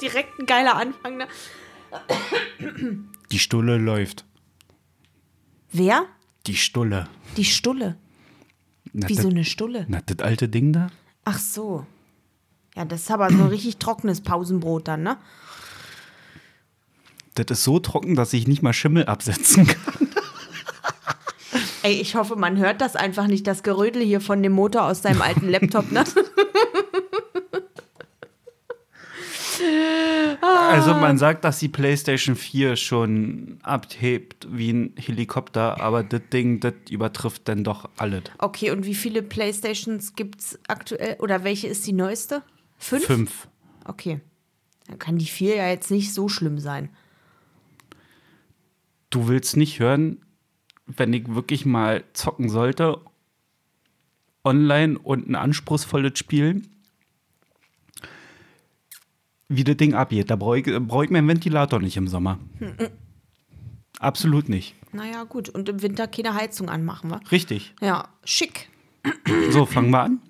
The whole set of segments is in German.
Direkt ein geiler Anfang. Ne? Die Stulle läuft. Wer? Die Stulle. Die Stulle. Na, Wie das- so eine Stulle. Na, das alte Ding da? Ach so. Ja, das ist aber so ein richtig trockenes Pausenbrot dann, ne? Das ist so trocken, dass ich nicht mal Schimmel absetzen kann. Ey, ich hoffe, man hört das einfach nicht, das Gerödel hier von dem Motor aus deinem alten Laptop, ne? Also man sagt, dass die PlayStation 4 schon abhebt wie ein Helikopter, aber das Ding, das übertrifft dann doch alles. Okay, und wie viele Playstations gibt's aktuell? Oder welche ist die neueste? Fünf? Fünf. Okay. Dann kann die vier ja jetzt nicht so schlimm sein. Du willst nicht hören, wenn ich wirklich mal zocken sollte, online und ein anspruchsvolles Spiel, wie das Ding abgeht. Da brauche ich, brauch ich mir einen Ventilator nicht im Sommer. Absolut nicht. Naja, gut. Und im Winter keine Heizung anmachen, wa? Richtig. Ja, schick. So, fangen wir an.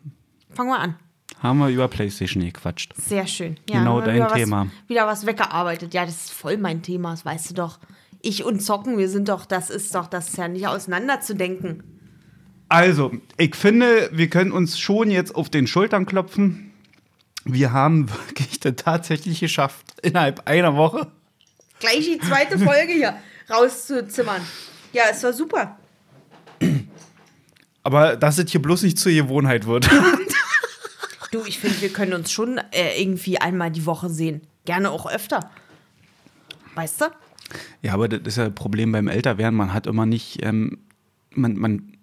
Fangen wir an. Haben wir über PlayStation gequatscht. Sehr schön. Ja, Genau dein wieder Thema. Was, wieder was weggearbeitet. Ja, das ist voll mein Thema, das weißt du doch. Ich und Zocken, wir sind doch, das ist doch, das ist ja nicht auseinanderzudenken. Also, ich finde, wir können uns schon jetzt auf den Schultern klopfen. Wir haben wirklich das tatsächlich geschafft, innerhalb einer Woche. Gleich die zweite Folge hier rauszuzimmern. Ja, es war super. Aber dass es hier bloß nicht zur Gewohnheit wird. Du, ich finde, wir können uns schon äh, irgendwie einmal die Woche sehen. Gerne auch öfter. Weißt du? ja, aber das ist ja ein Problem beim Älterwerden. Man hat immer nicht, ähm, man, man,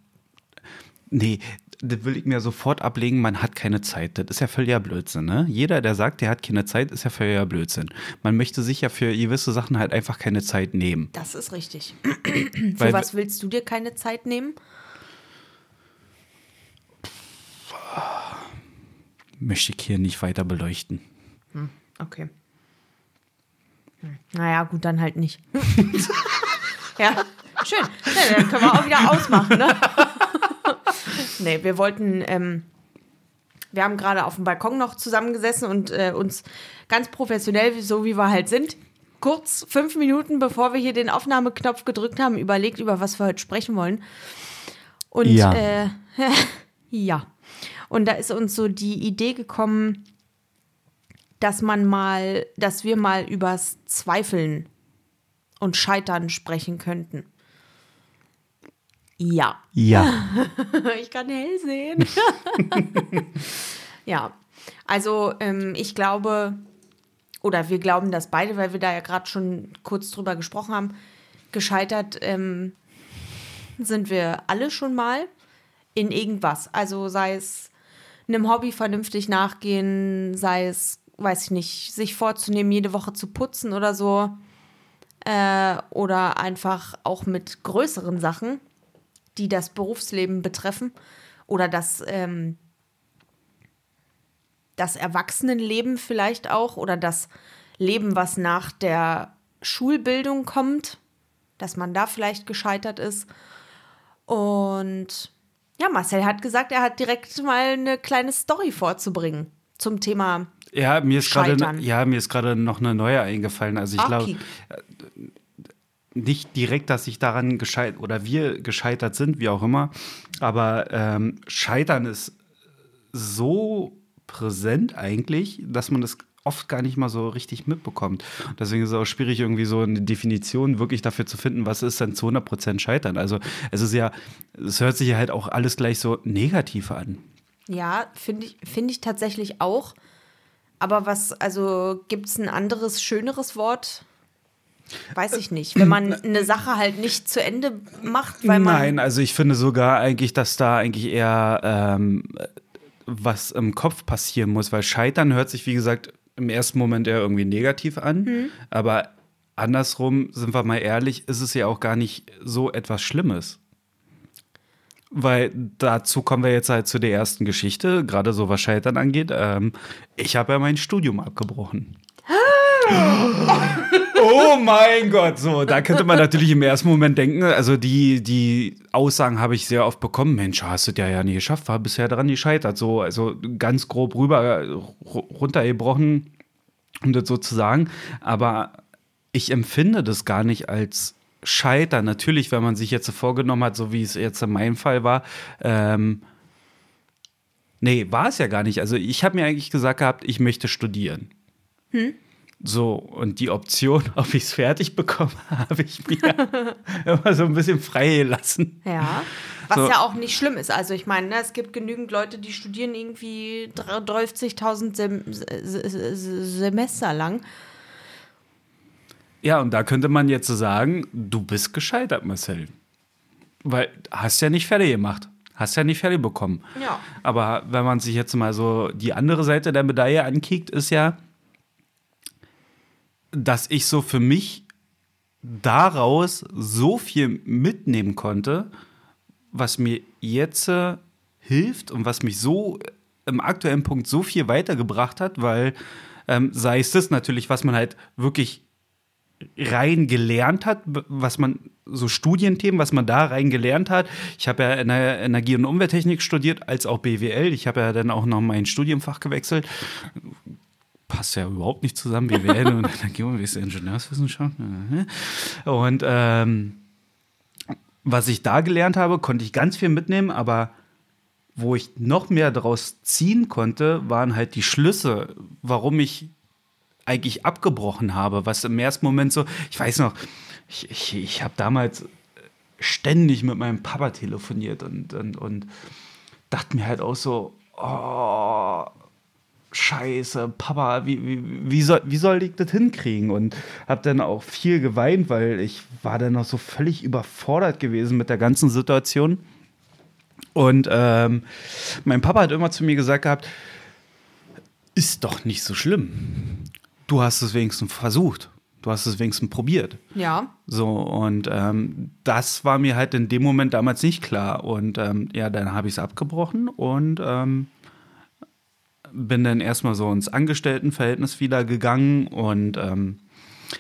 nee, das will ich mir sofort ablegen, man hat keine Zeit. Das ist ja völliger Blödsinn, ne? Jeder, der sagt, der hat keine Zeit, ist ja völliger Blödsinn. Man möchte sich ja für gewisse Sachen halt einfach keine Zeit nehmen. Das ist richtig. Für was willst du dir keine Zeit nehmen? Möchte ich hier nicht weiter beleuchten. Okay. Hm. Naja, gut, dann halt nicht. ja, schön. Ja, dann können wir auch wieder ausmachen, ne? nee, wir wollten, ähm, wir haben gerade auf dem Balkon noch zusammengesessen und äh, uns ganz professionell, so wie wir halt sind, kurz fünf Minuten bevor wir hier den Aufnahmeknopf gedrückt haben, überlegt, über was wir heute sprechen wollen. Und Ja. äh, ja. Und da ist uns so die Idee gekommen, dass man mal, dass wir mal übers Zweifeln und Scheitern sprechen könnten. Ja. Ja. Ich kann hell sehen. ja. Also ähm, ich glaube, oder wir glauben das beide, weil wir da ja gerade schon kurz drüber gesprochen haben, gescheitert ähm, sind wir alle schon mal in irgendwas. Also sei es einem Hobby vernünftig nachgehen, sei es, weiß ich nicht, sich vorzunehmen, jede Woche zu putzen oder so. Äh, oder einfach auch mit größeren Sachen, die das Berufsleben betreffen. Oder das, ähm, das Erwachsenenleben vielleicht auch. Oder das Leben, was nach der Schulbildung kommt. Dass man da vielleicht gescheitert ist. Und ja, Marcel hat gesagt, er hat direkt mal eine kleine Story vorzubringen zum Thema Ja, mir ist gerade Scheitern. ja, mir ist gerade noch eine neue eingefallen. Also ich Ach, glaube. Nicht direkt, dass ich daran gescheitert oder wir gescheitert sind, wie auch immer. Aber ähm, Scheitern ist so präsent eigentlich, dass man das oft gar nicht mal so richtig mitbekommt. Deswegen ist es auch schwierig, irgendwie so eine Definition wirklich dafür zu finden, was ist denn zu 100% Scheitern. Also es ist ja, es hört sich ja halt auch alles gleich so negativ an. Ja, finde ich, finde ich tatsächlich auch. Aber was, also gibt es ein anderes, schöneres Wort? Weiß ich nicht. Wenn man eine Sache halt nicht zu Ende macht, weil man. Nein, also ich finde sogar eigentlich, dass da eigentlich eher ähm, was im Kopf passieren muss, weil Scheitern hört sich, wie gesagt, im ersten Moment eher irgendwie negativ an. Hm. Aber andersrum, sind wir mal ehrlich, ist es ja auch gar nicht so etwas Schlimmes. Weil dazu kommen wir jetzt halt zu der ersten Geschichte, gerade so was Scheitern angeht. Ähm, ich habe ja mein Studium abgebrochen. Oh mein Gott, so, da könnte man natürlich im ersten Moment denken, also die, die Aussagen habe ich sehr oft bekommen, Mensch, hast du das ja nie geschafft, war bisher daran gescheitert, so, also ganz grob rüber, runtergebrochen, um das so zu sagen. Aber ich empfinde das gar nicht als Scheitern. Natürlich, wenn man sich jetzt vorgenommen hat, so wie es jetzt in meinem Fall war, ähm, nee, war es ja gar nicht. Also ich habe mir eigentlich gesagt gehabt, ich möchte studieren. Hm? So, und die Option, ob ich es fertig bekomme, habe ich mir immer so ein bisschen frei gelassen. Ja. Was so. ja auch nicht schlimm ist. Also ich meine, ne, es gibt genügend Leute, die studieren irgendwie 30.000 Sem Semester lang. Ja, und da könnte man jetzt sagen, du bist gescheitert, Marcel. Weil hast ja nicht fertig gemacht. Hast ja nicht fertig bekommen. Ja. Aber wenn man sich jetzt mal so die andere Seite der Medaille ankickt, ist ja, dass ich so für mich daraus so viel mitnehmen konnte, was mir jetzt äh, hilft und was mich so im aktuellen Punkt so viel weitergebracht hat, weil ähm, sei es das natürlich, was man halt wirklich rein gelernt hat, was man so Studienthemen, was man da rein gelernt hat. Ich habe ja Energie- und Umwelttechnik studiert, als auch BWL. Ich habe ja dann auch noch mein Studienfach gewechselt passt ja überhaupt nicht zusammen. Werden und Energie und Ingenieurswissenschaft. Und ähm, was ich da gelernt habe, konnte ich ganz viel mitnehmen, aber wo ich noch mehr daraus ziehen konnte, waren halt die Schlüsse, warum ich eigentlich abgebrochen habe. Was im ersten Moment so, ich weiß noch, ich, ich, ich habe damals ständig mit meinem Papa telefoniert und, und, und dachte mir halt auch so, oh, Scheiße, Papa, wie, wie, wie, soll, wie soll ich das hinkriegen? Und habe dann auch viel geweint, weil ich war dann noch so völlig überfordert gewesen mit der ganzen Situation. Und ähm, mein Papa hat immer zu mir gesagt gehabt, ist doch nicht so schlimm. Du hast es wenigstens versucht. Du hast es wenigstens probiert. Ja. So, und ähm, das war mir halt in dem Moment damals nicht klar. Und ähm, ja, dann habe ich es abgebrochen und ähm, bin dann erstmal so ins Angestelltenverhältnis wieder gegangen und ähm,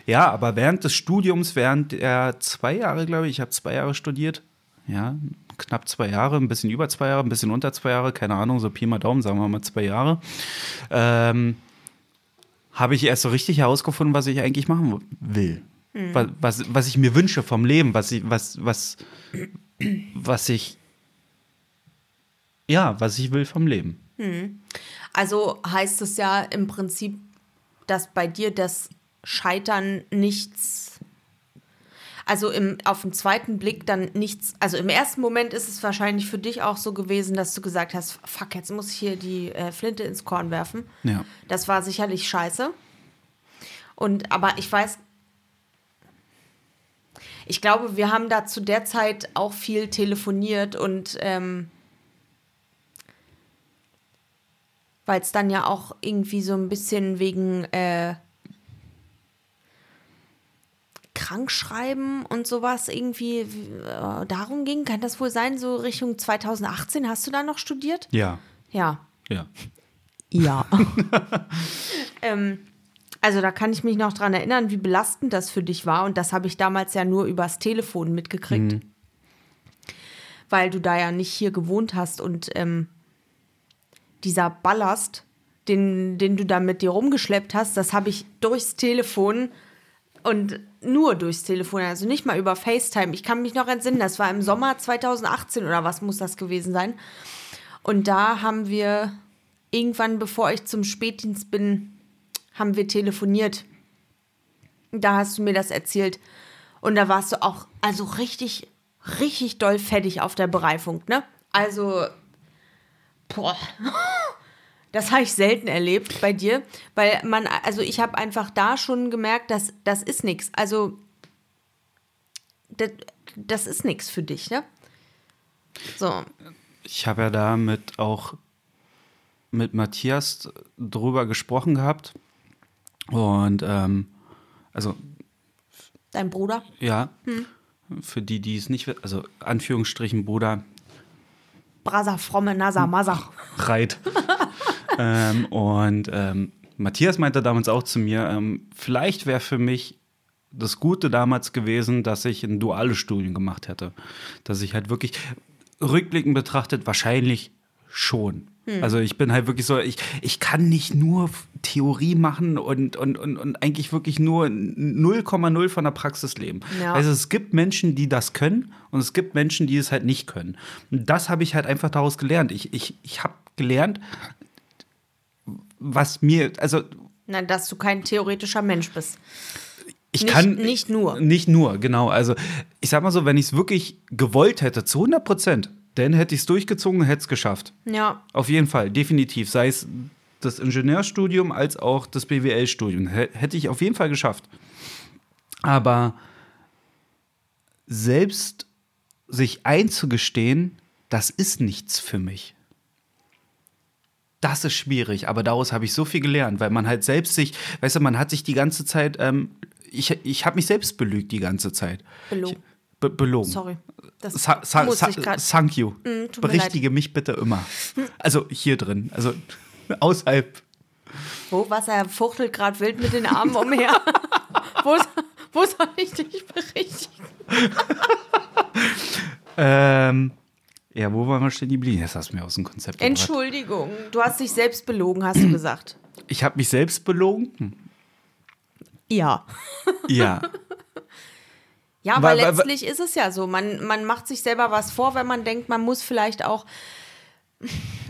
ja, aber während des Studiums, während der zwei Jahre, glaube ich, ich habe zwei Jahre studiert, ja, knapp zwei Jahre, ein bisschen über zwei Jahre, ein bisschen unter zwei Jahre, keine Ahnung, so Pi mal Daumen, sagen wir mal zwei Jahre, ähm, habe ich erst so richtig herausgefunden, was ich eigentlich machen will. Mhm. Was, was, was ich mir wünsche vom Leben, was ich, was, was, was ich, ja, was ich will vom Leben. Mhm. Also heißt es ja im Prinzip, dass bei dir das Scheitern nichts, also im, auf den zweiten Blick dann nichts, also im ersten Moment ist es wahrscheinlich für dich auch so gewesen, dass du gesagt hast, fuck, jetzt muss ich hier die äh, Flinte ins Korn werfen. Ja. Das war sicherlich scheiße. Und aber ich weiß, ich glaube, wir haben da zu der Zeit auch viel telefoniert und ähm, weil es dann ja auch irgendwie so ein bisschen wegen äh, Krankschreiben und sowas irgendwie äh, darum ging. Kann das wohl sein, so Richtung 2018? Hast du da noch studiert? Ja. Ja. Ja. Ja. ähm, also da kann ich mich noch dran erinnern, wie belastend das für dich war. Und das habe ich damals ja nur übers Telefon mitgekriegt. Mhm. Weil du da ja nicht hier gewohnt hast und ähm, dieser Ballast, den, den du da mit dir rumgeschleppt hast, das habe ich durchs Telefon und nur durchs Telefon, also nicht mal über FaceTime. Ich kann mich noch entsinnen, das war im Sommer 2018 oder was muss das gewesen sein. Und da haben wir irgendwann, bevor ich zum Spätdienst bin, haben wir telefoniert. Da hast du mir das erzählt. Und da warst du auch, also richtig, richtig doll fettig auf der Bereifung, ne? Also Boah. Das habe ich selten erlebt bei dir, weil man, also ich habe einfach da schon gemerkt, dass das ist nichts. Also das, das ist nichts für dich, ne? So. Ich habe ja damit auch mit Matthias drüber gesprochen gehabt. Und ähm, also. Dein Bruder? Ja. Hm. Für die, die es nicht, also Anführungsstrichen Bruder, Brasa, fromme Nasa, Masa. Reit. ähm, und ähm, Matthias meinte damals auch zu mir, ähm, vielleicht wäre für mich das Gute damals gewesen, dass ich ein duales Studium gemacht hätte. Dass ich halt wirklich rückblickend betrachtet wahrscheinlich schon. Also ich bin halt wirklich so, ich, ich kann nicht nur Theorie machen und, und, und, und eigentlich wirklich nur 0,0 von der Praxis leben. Ja. Also es gibt Menschen, die das können und es gibt Menschen, die es halt nicht können. Und das habe ich halt einfach daraus gelernt. Ich, ich, ich habe gelernt, was mir, also Na, dass du kein theoretischer Mensch bist. ich Nicht- kann. nicht nur. Nicht nur, genau. Also ich sag mal so, wenn ich es wirklich gewollt hätte, zu 100 Prozent, dann hätte ich es durchgezogen und hätte es geschafft. Ja, Auf jeden Fall, definitiv. Sei es das Ingenieurstudium als auch das BWL-Studium. Hätte ich auf jeden Fall geschafft. Aber selbst sich einzugestehen, das ist nichts für mich. Das ist schwierig, aber daraus habe ich so viel gelernt, weil man halt selbst sich, weißt du, man hat sich die ganze Zeit, ähm, ich, ich habe mich selbst belügt die ganze Zeit. Belogen. Ich, be belogen. sorry. Das Sa sa muss sa ich thank you. Mm, Berichtige mich bitte immer. Also hier drin, also außerhalb. Wo Wasser fuchtelt gerade wild mit den Armen umher. wo, wo soll ich dich berichtigen? Ähm, ja, wo waren wir stehen geblieben? Jetzt hast du mir aus dem Konzept gebracht. Entschuldigung, du hast dich selbst belogen, hast du gesagt. Ich habe mich selbst belogen? Hm. Ja. Ja. Ja, aber Weil- weil- letztlich ist es ja so. Man, man macht sich selber was vor, wenn man denkt, man muss vielleicht auch,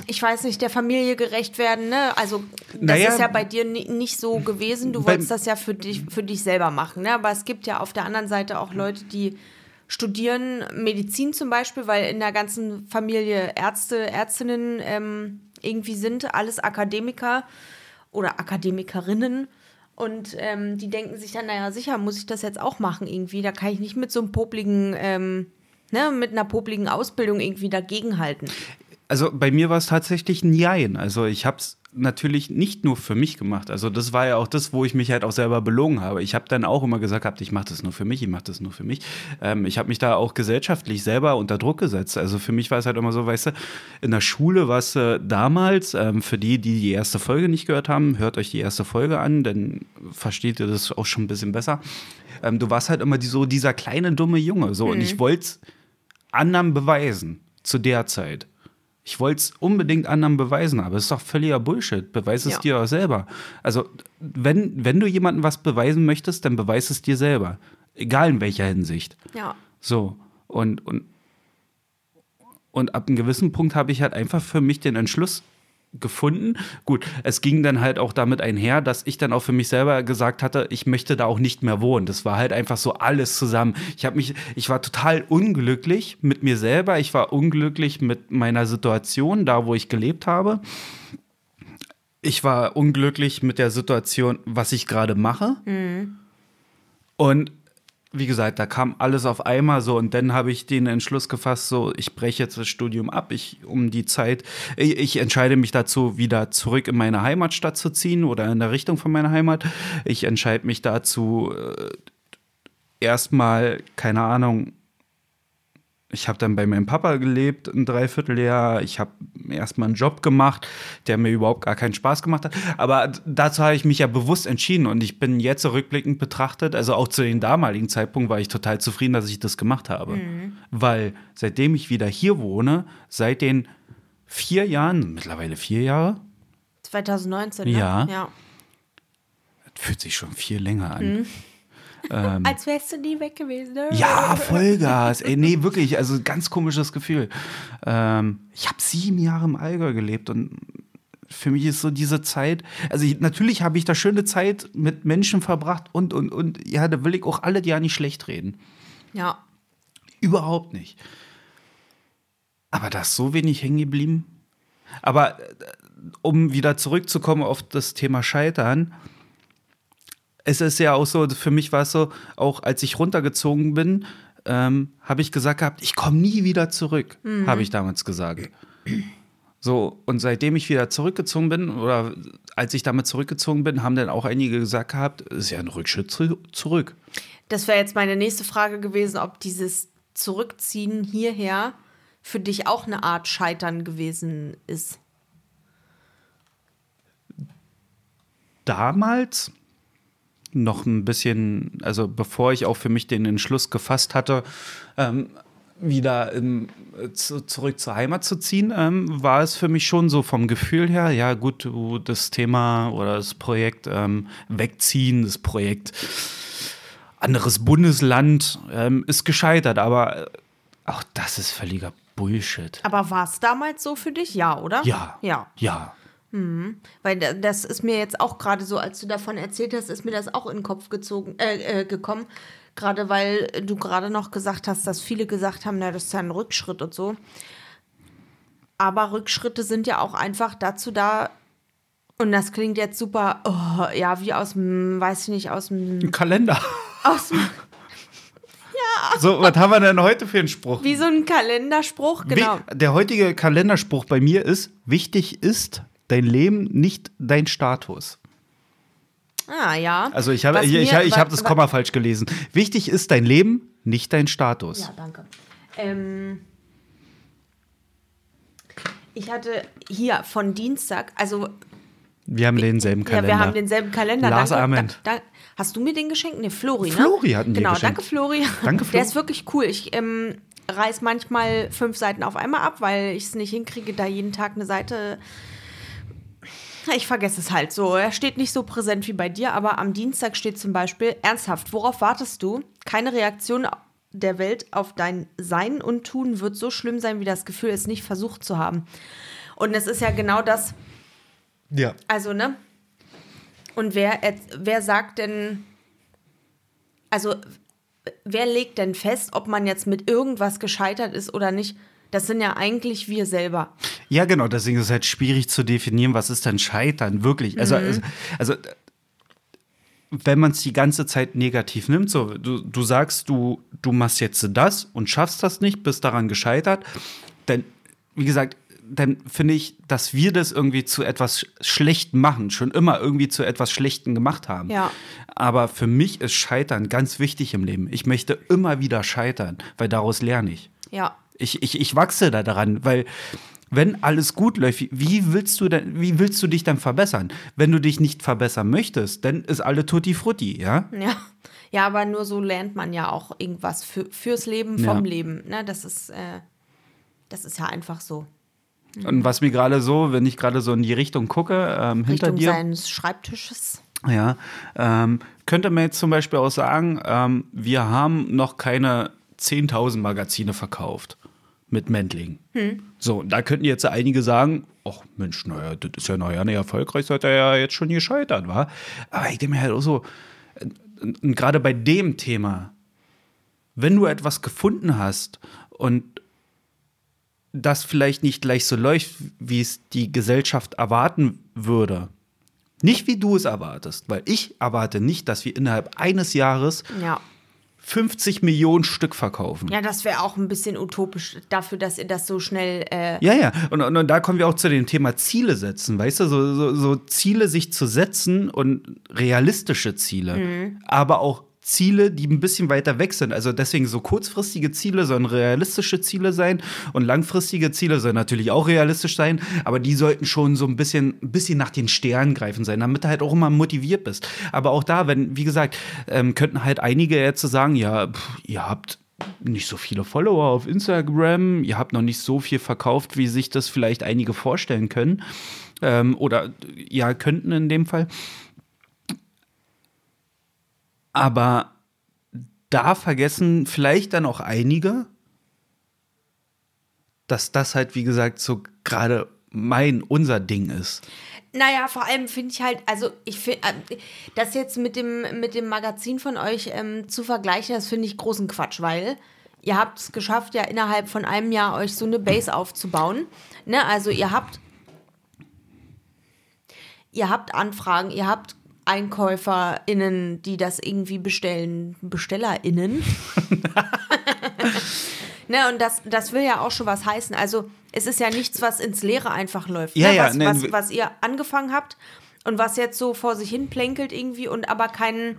ich weiß nicht, der Familie gerecht werden. Ne? Also, das Naja, ist ja bei dir ni- nicht so gewesen. Du wolltest das ja für dich, für dich selber machen. Ne? Aber es gibt ja auf der anderen Seite auch Leute, die studieren Medizin zum Beispiel, weil in der ganzen Familie Ärzte, Ärztinnen ähm, irgendwie sind, alles Akademiker oder Akademikerinnen. Und ähm, die denken sich dann, naja, sicher muss ich das jetzt auch machen irgendwie. Da kann ich nicht mit so einem popligen, ähm, ne, mit einer popligen Ausbildung irgendwie dagegenhalten. Also bei mir war es tatsächlich ein Jein. Also ich habe es natürlich nicht nur für mich gemacht. Also das war ja auch das, wo ich mich halt auch selber belogen habe. Ich habe dann auch immer gesagt, gehabt, ich mache das nur für mich, ich mache das nur für mich. Ähm, ich habe mich da auch gesellschaftlich selber unter Druck gesetzt. Also für mich war es halt immer so, weißt du, in der Schule war es äh, damals, ähm, für die, die die erste Folge nicht gehört haben, hört euch die erste Folge an, dann versteht ihr das auch schon ein bisschen besser. Ähm, du warst halt immer die, so dieser kleine, dumme Junge. So, und ich wollte es anderen beweisen zu der Zeit. Ich wollte es unbedingt anderen beweisen, aber es ist doch völliger Bullshit. Beweis es Ja. dir auch selber. Also, wenn, wenn du jemandem was beweisen möchtest, dann beweis es dir selber. Egal in welcher Hinsicht. Ja. So. Und, und, und ab einem gewissen Punkt habe ich halt einfach für mich den Entschluss gefunden. Gut, es ging dann halt auch damit einher, dass ich dann auch für mich selber gesagt hatte, ich möchte da auch nicht mehr wohnen. Das war halt einfach so alles zusammen. Ich habe mich, ich war total unglücklich mit mir selber. Ich war unglücklich mit meiner Situation, da wo ich gelebt habe. Ich war unglücklich mit der Situation, was ich gerade mache. Und wie gesagt, da kam alles auf einmal so und dann habe ich den Entschluss gefasst, so ich breche jetzt das Studium ab, ich um die Zeit, ich, ich entscheide mich dazu, wieder zurück in meine Heimatstadt zu ziehen oder in der Richtung von meiner Heimat. Ich entscheide mich dazu, äh, erstmal, keine Ahnung, ich habe dann bei meinem Papa gelebt ein Dreivierteljahr. Ich habe erstmal einen Job gemacht, der mir überhaupt gar keinen Spaß gemacht hat. Aber dazu habe ich mich ja bewusst entschieden und ich bin jetzt rückblickend betrachtet, also auch zu dem damaligen Zeitpunkt war ich total zufrieden, dass ich das gemacht habe. Weil seitdem ich wieder hier wohne, seit den vier Jahren, mittlerweile vier Jahre, 2019, ne? Ja. ja. das fühlt sich schon viel länger an. Als wärst du nie weg gewesen. Ne? Ja, Vollgas. Ey, nee, wirklich. Also ganz komisches Gefühl. Ähm, ich habe sieben Jahre im Allgäu gelebt und für mich ist so diese Zeit, also ich, natürlich habe ich da schöne Zeit mit Menschen verbracht und, und, und ja, da will ich auch alle ja nicht schlecht reden. Ja. Überhaupt nicht. Aber da ist so wenig hängen geblieben. Aber äh, um wieder zurückzukommen auf das Thema Scheitern, es ist ja auch so, für mich war es so, auch als ich runtergezogen bin, ähm, habe ich gesagt gehabt, ich komme nie wieder zurück, habe ich damals gesagt. So, und seitdem ich wieder zurückgezogen bin, oder als ich damit zurückgezogen bin, haben dann auch einige gesagt gehabt, es ist ja ein Rückschritt zu- zurück. Das wäre jetzt meine nächste Frage gewesen, ob dieses Zurückziehen hierher für dich auch eine Art Scheitern gewesen ist. damals noch ein bisschen, also bevor ich auch für mich den Entschluss gefasst hatte, ähm, wieder in, zu, zurück zur Heimat zu ziehen, ähm, war es für mich schon so vom Gefühl her, ja gut, das Thema oder das Projekt ähm, wegziehen, das Projekt anderes Bundesland ähm, ist gescheitert, aber auch das ist völliger Bullshit. Aber war es damals so für dich? Ja, oder? Ja. Ja. Ja. Mhm. Weil das ist mir jetzt auch gerade so, als du davon erzählt hast, ist mir das auch in den Kopf gezogen, äh, äh, gekommen. Gerade weil du gerade noch gesagt hast, dass viele gesagt haben, na, das ist ja ein Rückschritt und so. Aber Rückschritte sind ja auch einfach dazu da, und das klingt jetzt super, oh, ja, wie aus dem, weiß ich nicht, aus dem. Kalender. Aus dem. ja. So, was haben wir denn heute für einen Spruch? Wie so ein Kalenderspruch, genau. Der heutige Kalenderspruch bei mir ist: Wichtig ist dein Leben, nicht dein Status. Ah, ja. Also, ich habe ich, ich, ich hab das Komma falsch gelesen. Wichtig ist dein Leben, nicht dein Status. Ja, danke. Ähm. Ich hatte hier von Dienstag, also wir haben denselben Kalender. Ja, wir haben denselben Kalender. Lars Ament. Da, da, hast du mir den geschenkt? Nee, Flori, ne? Flori hatten die Genau, geschenkt. danke Flori. Danke, Flori. Der ist wirklich cool. Ich ähm, reiß manchmal fünf Seiten auf einmal ab, weil ich es nicht hinkriege, da jeden Tag eine Seite. Ich vergesse es halt so. Er steht nicht so präsent wie bei dir, aber am Dienstag steht zum Beispiel, ernsthaft, worauf wartest du? Keine Reaktion der Welt auf dein Sein und Tun wird so schlimm sein, wie das Gefühl, es nicht versucht zu haben. Und es ist ja genau das, ja. also, ne? Und wer, wer sagt denn, also wer legt denn fest, ob man jetzt mit irgendwas gescheitert ist oder nicht? Das sind ja eigentlich wir selber. Ja, genau, deswegen ist es halt schwierig zu definieren, was ist denn Scheitern wirklich. Also, Mhm. also, also wenn man es die ganze Zeit negativ nimmt, so du, du sagst, du, du machst jetzt das und schaffst das nicht, bist daran gescheitert, dann, wie gesagt, dann finde ich, dass wir das irgendwie zu etwas Schlechtem machen, schon immer irgendwie zu etwas Schlechtem gemacht haben. Ja. Aber für mich ist Scheitern ganz wichtig im Leben. Ich möchte immer wieder scheitern, weil daraus lerne ich. Ja. Ich, ich, ich wachse da daran, weil wenn alles gut läuft, wie- willst du denn, wie willst du dich dann verbessern? Wenn du dich nicht verbessern möchtest, dann ist alle tutti frutti, ja? Ja. Ja, aber nur so lernt man ja auch irgendwas für, fürs Leben vom Ja. Leben. Ne? Das ist, äh, das ist ja einfach so. Und was mir gerade so, wenn ich gerade so in die Richtung gucke, ähm, hinter Richtung dir, seines Schreibtisches. ja, ähm, könnte man jetzt zum Beispiel auch sagen, ähm, wir haben noch keine 10.000 Magazine verkauft mit Mendling. So, und da könnten jetzt einige sagen, ach Mensch, naja, das ist ja noch ja nicht erfolgreich, seid ihr ja jetzt schon gescheitert, war. Aber ich denke mir halt auch so, und gerade bei dem Thema, wenn du etwas gefunden hast und das vielleicht nicht gleich so läuft, wie es die Gesellschaft erwarten würde. Nicht wie du es erwartest, weil ich erwarte nicht, dass wir innerhalb eines Jahres Ja. 50 Millionen Stück verkaufen. Ja, das wäre auch ein bisschen utopisch dafür, dass ihr das so schnell. Äh, Ja, ja. Und, und, und da kommen wir auch zu dem Thema Ziele setzen, weißt du, so, so, so Ziele sich zu setzen und realistische Ziele, aber auch Ziele, die ein bisschen weiter weg sind. Also deswegen so kurzfristige Ziele sollen realistische Ziele sein und langfristige Ziele sollen natürlich auch realistisch sein, aber die sollten schon so ein bisschen, ein bisschen nach den Sternen greifen sein, damit du halt auch immer motiviert bist. Aber auch da, wenn, wie gesagt, ähm, könnten halt einige jetzt sagen, ja, pff, ihr habt nicht so viele Follower auf Instagram, ihr habt noch nicht so viel verkauft, wie sich das vielleicht einige vorstellen können. Ähm, oder ja, könnten in dem Fall. Aber da vergessen vielleicht dann auch einige, dass das halt, wie gesagt, so gerade mein, unser Ding ist. Naja, vor allem finde ich halt, also ich finde, das jetzt mit dem, mit dem Magazin von euch ähm, zu vergleichen, das finde ich großen Quatsch, weil ihr habt es geschafft, ja innerhalb von einem Jahr euch so eine Base aufzubauen. Ne? Also ihr habt, ihr habt Anfragen, ihr habt EinkäuferInnen, die das irgendwie bestellen, BestellerInnen. ne, und das, das will ja auch schon was heißen. Also es ist ja nichts, was ins Leere einfach läuft. Ja, ne? ja, was, ne, was, was ihr angefangen habt und was jetzt so vor sich hin plänkelt irgendwie und aber kein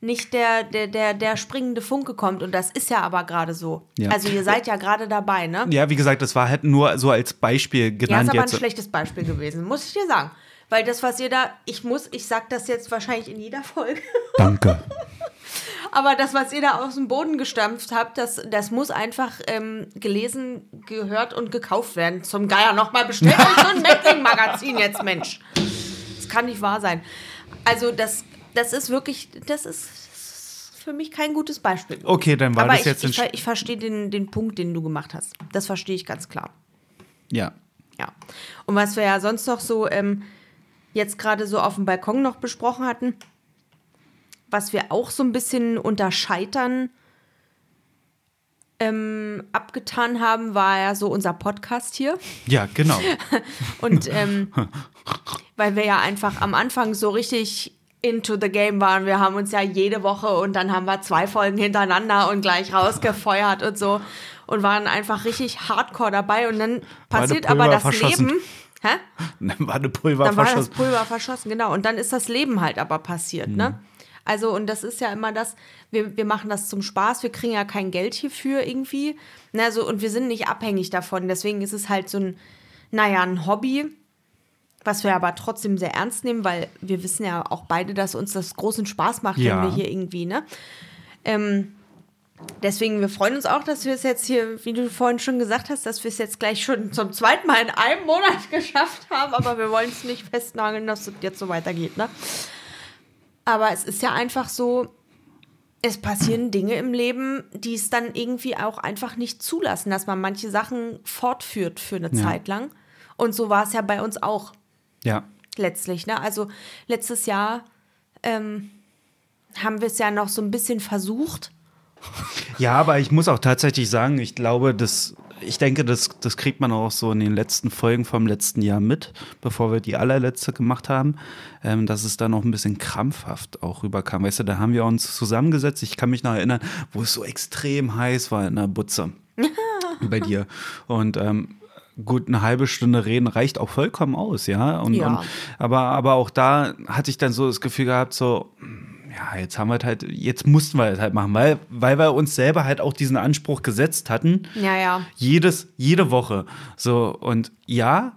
nicht der, der, der, der springende Funke kommt. Und das ist ja aber gerade so. Ja. Also ihr seid ja gerade dabei, ne? Ja, wie gesagt, das war halt nur so als Beispiel Ja, genannt. ist aber ein jetzt. schlechtes Beispiel gewesen, muss ich dir sagen. Weil das, was ihr da, ich muss, ich sag das jetzt wahrscheinlich in jeder Folge, Danke. Aber das, was ihr da aus dem Boden gestampft habt, das, das muss einfach ähm, gelesen, gehört und gekauft werden. Zum Geier nochmal bestellt so ein Meckling-Magazin jetzt, Mensch. Das kann nicht wahr sein. Also das, das ist wirklich, das ist für mich kein gutes Beispiel. Okay, dann war Aber das ich, jetzt ich, ich verstehe den, den Punkt, den du gemacht hast. Das verstehe ich ganz klar. Ja. Ja. Und was wir ja sonst noch so ähm, jetzt gerade so auf dem Balkon noch besprochen hatten, was wir auch so ein bisschen unter Scheitern ähm, abgetan haben, war ja so unser Podcast hier. Ja, genau. Und ähm, weil wir ja einfach am Anfang so richtig into the game waren. Wir haben uns ja jede Woche und dann haben wir zwei Folgen hintereinander und gleich rausgefeuert und so und waren einfach richtig hardcore dabei. Und dann passiert aber das. Leben. Hä? Dann war eine Pulver Dann war das verschossen. Pulver verschossen, genau. Und dann ist das Leben halt aber passiert, ne? Also, und das ist ja immer das, wir, wir machen das zum Spaß, wir kriegen ja kein Geld hierfür irgendwie. Ne, so, und wir sind nicht abhängig davon. Deswegen ist es halt so ein, naja, ein Hobby, was wir aber trotzdem sehr ernst nehmen, weil wir wissen ja auch beide, dass uns das großen Spaß macht, Ja. wenn wir hier irgendwie, ne? Ähm, deswegen, wir freuen uns auch, dass wir es jetzt hier, wie du vorhin schon gesagt hast, dass wir es jetzt gleich schon zum zweiten Mal in einem Monat geschafft haben, aber wir wollen es nicht festnageln, dass es jetzt so weitergeht, ne? Aber es ist ja einfach so, es passieren Dinge im Leben, die es dann irgendwie auch einfach nicht zulassen, dass man manche Sachen fortführt für eine Ja. Zeit lang. Und so war es ja bei uns auch Ja. letztlich. Ne? Also letztes Jahr ähm, haben wir es ja noch so ein bisschen versucht. Ja, aber ich muss auch tatsächlich sagen, ich glaube, das, ich denke, das, das kriegt man auch so in den letzten Folgen vom letzten Jahr mit, bevor wir die allerletzte gemacht haben, ähm, dass es da noch ein bisschen krampfhaft auch rüberkam. Weißt du, da haben wir uns zusammengesetzt. Ich kann mich noch erinnern, wo es so extrem heiß war in der Butze bei dir. Und ähm, gut, eine halbe Stunde reden reicht auch vollkommen aus, ja. Und, Ja. und aber, aber auch da hatte ich dann so das Gefühl gehabt, so, ja, jetzt haben wir halt, jetzt mussten wir es halt machen, weil, weil wir uns selber halt auch diesen Anspruch gesetzt hatten. Ja, ja. Jedes, jede Woche. So, und ja,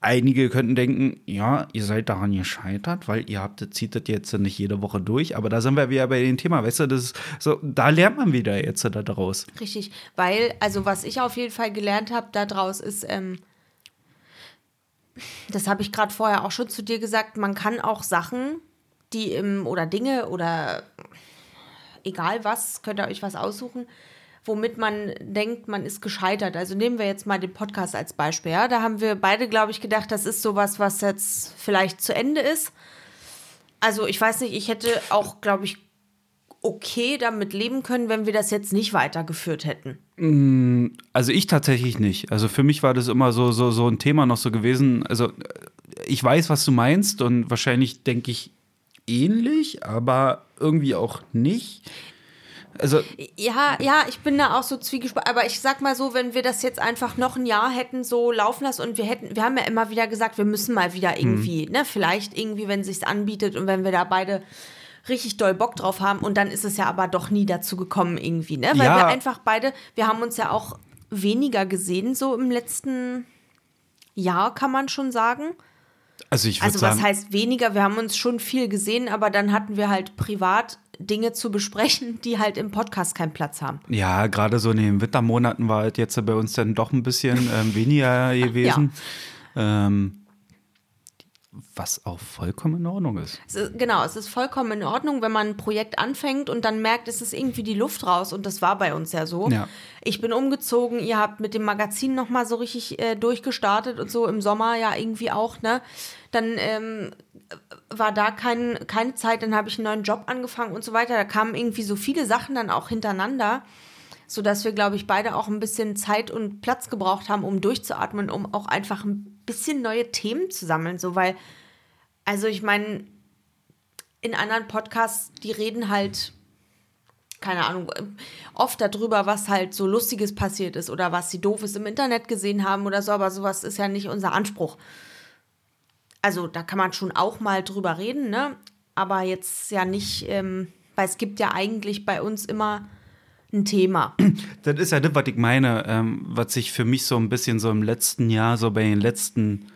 einige könnten denken, ja, ihr seid daran gescheitert, weil ihr habt, zieht das jetzt nicht jede Woche durch. Aber da sind wir wieder bei dem Thema, weißt du, das ist so, da lernt man wieder jetzt da daraus. Richtig, weil, also was ich auf jeden Fall gelernt habe daraus ist, ähm, das habe ich gerade vorher auch schon zu dir gesagt, man kann auch Sachen, die im, oder Dinge oder egal was, könnt ihr euch was aussuchen, womit man denkt, man ist gescheitert. Also nehmen wir jetzt mal den Podcast als Beispiel. Ja? Da haben wir beide, glaube ich, gedacht, das ist sowas, was jetzt vielleicht zu Ende ist. Also ich weiß nicht, ich hätte auch, glaube ich, okay damit leben können, wenn wir das jetzt nicht weitergeführt hätten. Also ich tatsächlich nicht. Also für mich war das immer so, so, so ein Thema noch so gewesen. Also ich weiß, was du meinst und wahrscheinlich denke ich ähnlich, aber irgendwie auch nicht. Also Ja, ja, ich bin da auch so zwiegespalten. Aber ich sag mal so, wenn wir das jetzt einfach noch ein Jahr hätten so laufen lassen und wir hätten, wir haben ja immer wieder gesagt, wir müssen mal wieder irgendwie, ne, vielleicht irgendwie, wenn sich's anbietet und wenn wir da beide richtig doll Bock drauf haben und dann ist es ja aber doch nie dazu gekommen irgendwie, ne, weil Ja. wir einfach beide, wir haben uns ja auch weniger gesehen so im letzten Jahr, kann man schon sagen. Also ich würde Also sagen, was heißt weniger? Wir haben uns schon viel gesehen, aber dann hatten wir halt privat Dinge zu besprechen, die halt im Podcast keinen Platz haben. ja, gerade so in den Wintermonaten war halt jetzt bei uns dann doch ein bisschen ähm, weniger gewesen. Ähm, was auch vollkommen in Ordnung ist. Es ist, genau, es ist vollkommen in Ordnung, wenn man ein Projekt anfängt und dann merkt, es ist irgendwie die Luft raus und das war bei uns ja so. Ja. Ich bin umgezogen, ihr habt mit dem Magazin noch mal so richtig äh, durchgestartet und so im Sommer ja irgendwie auch, ne? Dann ähm, war da kein, keine Zeit, dann habe ich einen neuen Job angefangen und so weiter. Da kamen irgendwie so viele Sachen dann auch hintereinander, sodass wir, glaube ich, beide auch ein bisschen Zeit und Platz gebraucht haben, um durchzuatmen, um auch einfach ein bisschen neue Themen zu sammeln. So, weil, also ich meine, in anderen Podcasts, die reden halt, keine Ahnung, oft darüber, was halt so Lustiges passiert ist oder was sie Doofes im Internet gesehen haben oder so, aber sowas ist ja nicht unser Anspruch. Also da kann man schon auch mal drüber reden, ne? Aber jetzt ja nicht, ähm, weil es gibt ja eigentlich bei uns immer ein Thema. Das ist ja das, was ich meine, ähm, was sich für mich so ein bisschen so im letzten Jahr, so bei den letzten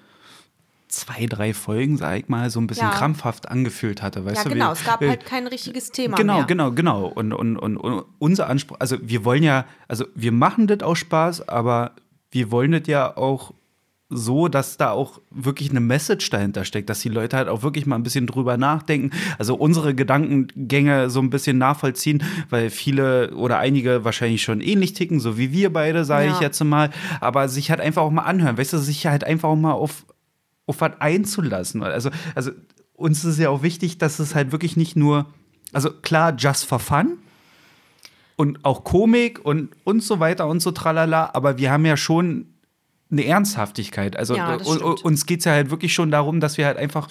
zwei, drei Folgen, sag ich mal, so ein bisschen Ja. krampfhaft angefühlt hatte. Weißt Ja, du, genau. wir- es gab wir- halt kein richtiges Thema Genau, mehr. genau, genau. Und, und, und, und unser Anspruch, also wir wollen ja, also wir machen das aus Spaß, aber wir wollen das ja auch so, dass da auch wirklich eine Message dahinter steckt, dass die Leute halt auch wirklich mal ein bisschen drüber nachdenken, also unsere Gedankengänge so ein bisschen nachvollziehen, weil viele oder einige wahrscheinlich schon ähnlich ticken, so wie wir beide, sage Ja. ich jetzt mal, aber sich halt einfach auch mal anhören, weißt du, sich halt einfach auch mal auf, auf was einzulassen. Also, also uns ist ja auch wichtig, dass es halt wirklich nicht nur, also klar, just for fun und auch Komik und, und so weiter und so tralala, aber wir haben ja schon eine Ernsthaftigkeit. Also Ja, das stimmt. uns geht es ja halt wirklich schon darum, dass wir halt einfach,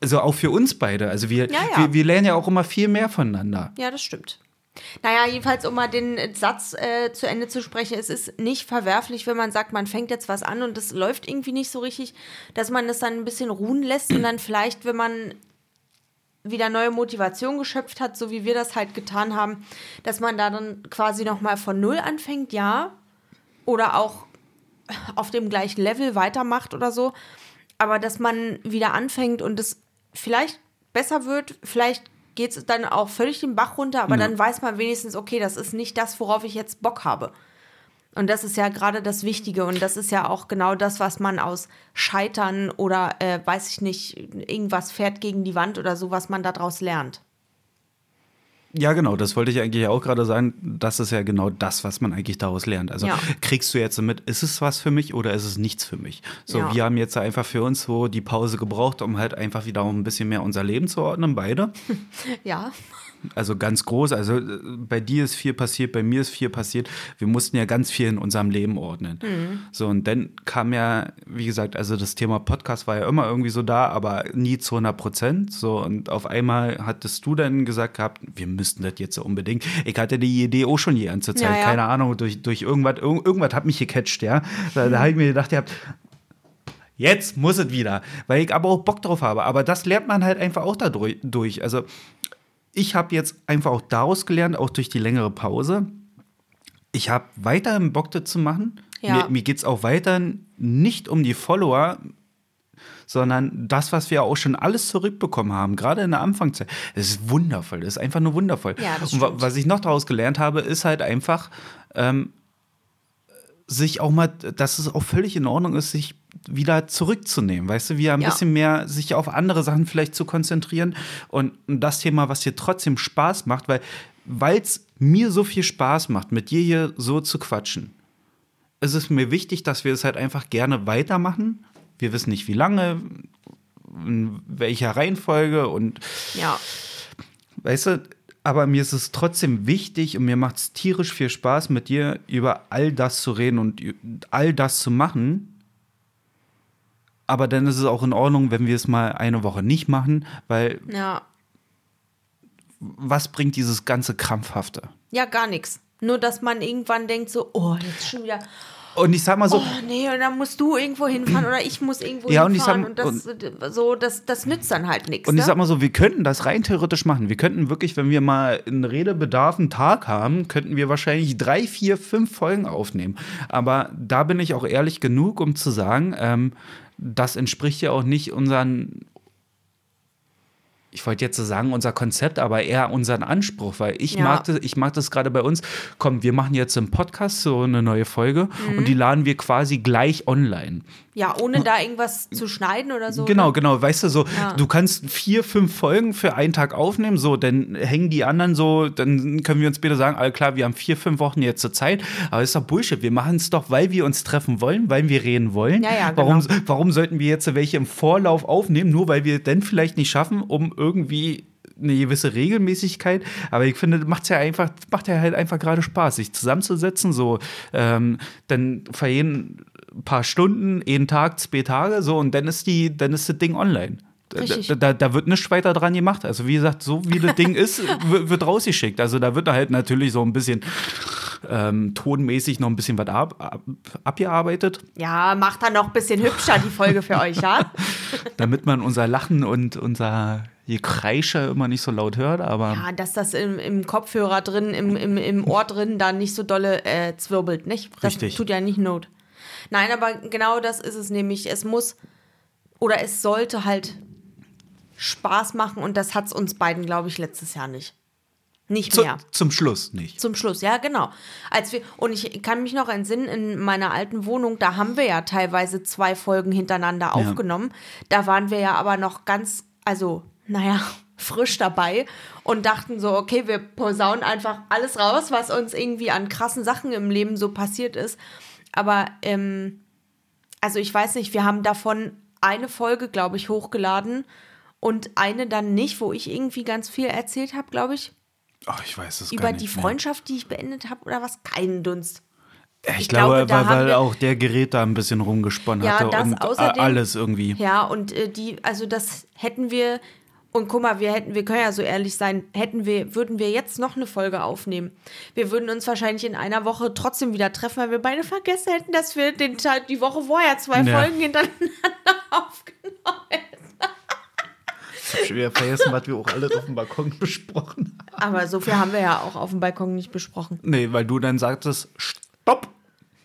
also auch für uns beide, also wir, Ja, ja. wir, wir lernen ja auch immer viel mehr voneinander. Ja, das stimmt. Naja, jedenfalls, um mal den Satz äh, zu Ende zu sprechen, es ist nicht verwerflich, wenn man sagt, man fängt jetzt was an und es läuft irgendwie nicht so richtig, dass man es dann ein bisschen ruhen lässt und dann vielleicht, wenn man wieder neue Motivation geschöpft hat, so wie wir das halt getan haben, dass man da dann quasi nochmal von Null anfängt, ja, oder auch auf dem gleichen Level weitermacht oder so, aber dass man wieder anfängt und es vielleicht besser wird, vielleicht geht es dann auch völlig den Bach runter, aber Ja. dann weiß man wenigstens, okay, das ist nicht das, worauf ich jetzt Bock habe. Und das ist ja gerade das Wichtige und das ist ja auch genau das, was man aus Scheitern oder, äh, weiß ich nicht, irgendwas fährt gegen die Wand oder so, was man daraus lernt. Ja, genau, das wollte ich eigentlich auch gerade sagen. Das ist ja genau das, was man eigentlich daraus lernt. Also Ja. kriegst du jetzt mit, ist es was für mich oder ist es nichts für mich? So, Ja. wir haben jetzt einfach für uns so die Pause gebraucht, um halt einfach wieder ein bisschen mehr unser Leben zu ordnen, beide. Ja, Also ganz groß. Also äh, bei dir ist viel passiert, bei mir ist viel passiert. Wir mussten ja ganz viel in unserem Leben ordnen. So, und dann kam ja, wie gesagt, also das Thema Podcast war ja immer irgendwie so da, aber nie zu 100 Prozent. So, und auf einmal hattest du dann gesagt gehabt, wir müssten das jetzt unbedingt. Ich hatte die Idee auch schon die ganze Zeit. Ja, ja. Keine Ahnung, durch, durch irgendwas, irg irgendwas hat mich gecatcht, ja. Da, da habe ich mir gedacht, ja, Jetzt muss es wieder, weil ich aber auch Bock drauf habe. Aber das lernt man halt einfach auch dadurch. durch. Also ich habe jetzt einfach auch daraus gelernt, auch durch die längere Pause. Ich habe weiterhin Bock, das zu machen. Ja. Mir, mir geht es auch weiterhin nicht um die Follower, sondern das, was wir auch schon alles zurückbekommen haben, gerade in der Anfangszeit. Das ist wundervoll, das ist einfach nur wundervoll. Ja, das Und was ich noch daraus gelernt habe, ist halt einfach, ähm, sich auch mal, dass es auch völlig in Ordnung ist, sich wieder zurückzunehmen, weißt du, wieder ein Ja. bisschen mehr sich auf andere Sachen vielleicht zu konzentrieren und das Thema, was dir trotzdem Spaß macht, weil es mir so viel Spaß macht, mit dir hier so zu quatschen, ist es mir wichtig, dass wir es halt einfach gerne weitermachen. Wir wissen nicht, wie lange, in welcher Reihenfolge und ja. Weißt du, aber mir ist es trotzdem wichtig und mir macht es tierisch viel Spaß, mit dir über all das zu reden und all das zu machen. Aber dann ist es auch in Ordnung, wenn wir es mal eine Woche nicht machen, weil Ja. was bringt dieses ganze Krampfhafte? Ja, gar nichts. Nur, dass man irgendwann denkt so, oh, jetzt schon wieder, Und ich sag mal so, oh nee, und dann musst du irgendwo hinfahren oder ich muss irgendwo Ja, und ich hinfahren. sag- Und, das, so, das, das nützt dann halt nichts. Und ich ne? sag mal so, wir könnten das rein theoretisch machen. Wir könnten wirklich, wenn wir mal einen Redebedarf einen Tag haben, könnten wir wahrscheinlich drei, vier, fünf Folgen aufnehmen. Aber da bin ich auch ehrlich genug, um zu sagen, ähm, das entspricht ja auch nicht unseren, ich wollte jetzt so sagen, unser Konzept, aber eher unseren Anspruch, weil ich Ja. mag das, ich mag das gerade bei uns. Komm, wir machen jetzt im Podcast so eine neue Folge Mhm. und die laden wir quasi gleich online. ja, ohne da irgendwas zu schneiden oder so. Genau, ne? genau. Weißt du, so, Ja. du kannst vier, fünf Folgen für einen Tag aufnehmen, so, dann hängen die anderen so, dann können wir uns später sagen, all klar, wir haben vier, fünf Wochen jetzt zur Zeit, aber ist doch Bullshit. Wir machen es doch, weil wir uns treffen wollen, weil wir reden wollen. Ja, ja, genau. warum, warum sollten wir jetzt welche im Vorlauf aufnehmen, nur weil wir dann vielleicht nicht schaffen, um irgendwie eine gewisse Regelmäßigkeit, aber ich finde, macht's ja einfach, macht ja halt einfach gerade Spaß, sich zusammenzusetzen, so, ähm, dann vergehen ein paar Stunden, jeden Tag, zwei Tage, so, und dann ist die, dann ist das Ding online. Da, da, da, wird nichts weiter dran gemacht. Also, wie gesagt, so wie das Ding ist, wird, wird rausgeschickt. Also, da wird halt natürlich so ein bisschen ähm, tonmäßig noch ein bisschen was ab, ab, abgearbeitet, Ja, macht dann noch ein bisschen hübscher die Folge für euch, ja? damit man unser Lachen und unser Gekreische immer nicht so laut hört. Aber Ja, dass das im, im Kopfhörer drin, im, im, im Ohr drin dann nicht so dolle äh, zwirbelt, nicht? Das Richtig. tut ja nicht Not. Nein, aber genau das ist es nämlich. Es muss oder es sollte halt Spaß machen und das hat es uns beiden, glaube ich, letztes Jahr nicht. Nicht Zu, mehr. zum Schluss nicht. Zum Schluss, ja, genau. Als wir, und ich kann mich noch entsinnen, in meiner alten Wohnung, da haben wir ja teilweise zwei Folgen hintereinander aufgenommen. Da waren wir ja aber noch ganz, also, naja, frisch dabei und dachten so, okay, wir posaunen einfach alles raus, was uns irgendwie an krassen Sachen im Leben so passiert ist. Aber, ähm, also ich weiß nicht, wir haben davon eine Folge, glaube ich, hochgeladen und eine dann nicht, wo ich irgendwie ganz viel erzählt habe, glaube ich Oh, ich weiß es über nicht die mehr. Freundschaft, die ich beendet habe oder was? Keinen Dunst. Ich, Ich glaube, glaube, weil, weil auch der Gerät da ein bisschen rumgesponnen Ja, hatte das und a- außerdem- alles irgendwie. Ja, und äh, die, also das hätten wir, und guck mal, wir hätten, wir können ja so ehrlich sein, hätten wir, würden wir jetzt noch eine Folge aufnehmen. Wir würden uns wahrscheinlich in einer Woche trotzdem wieder treffen, weil wir beide vergessen hätten, dass wir den Tag, die Woche vorher zwei Ja. Folgen hintereinander aufgenommen hätten. Ich habe schon wieder vergessen, was wir auch alle auf dem Balkon besprochen haben. Aber so viel haben wir ja auch auf dem Balkon nicht besprochen. Nee, weil du dann sagtest, stopp.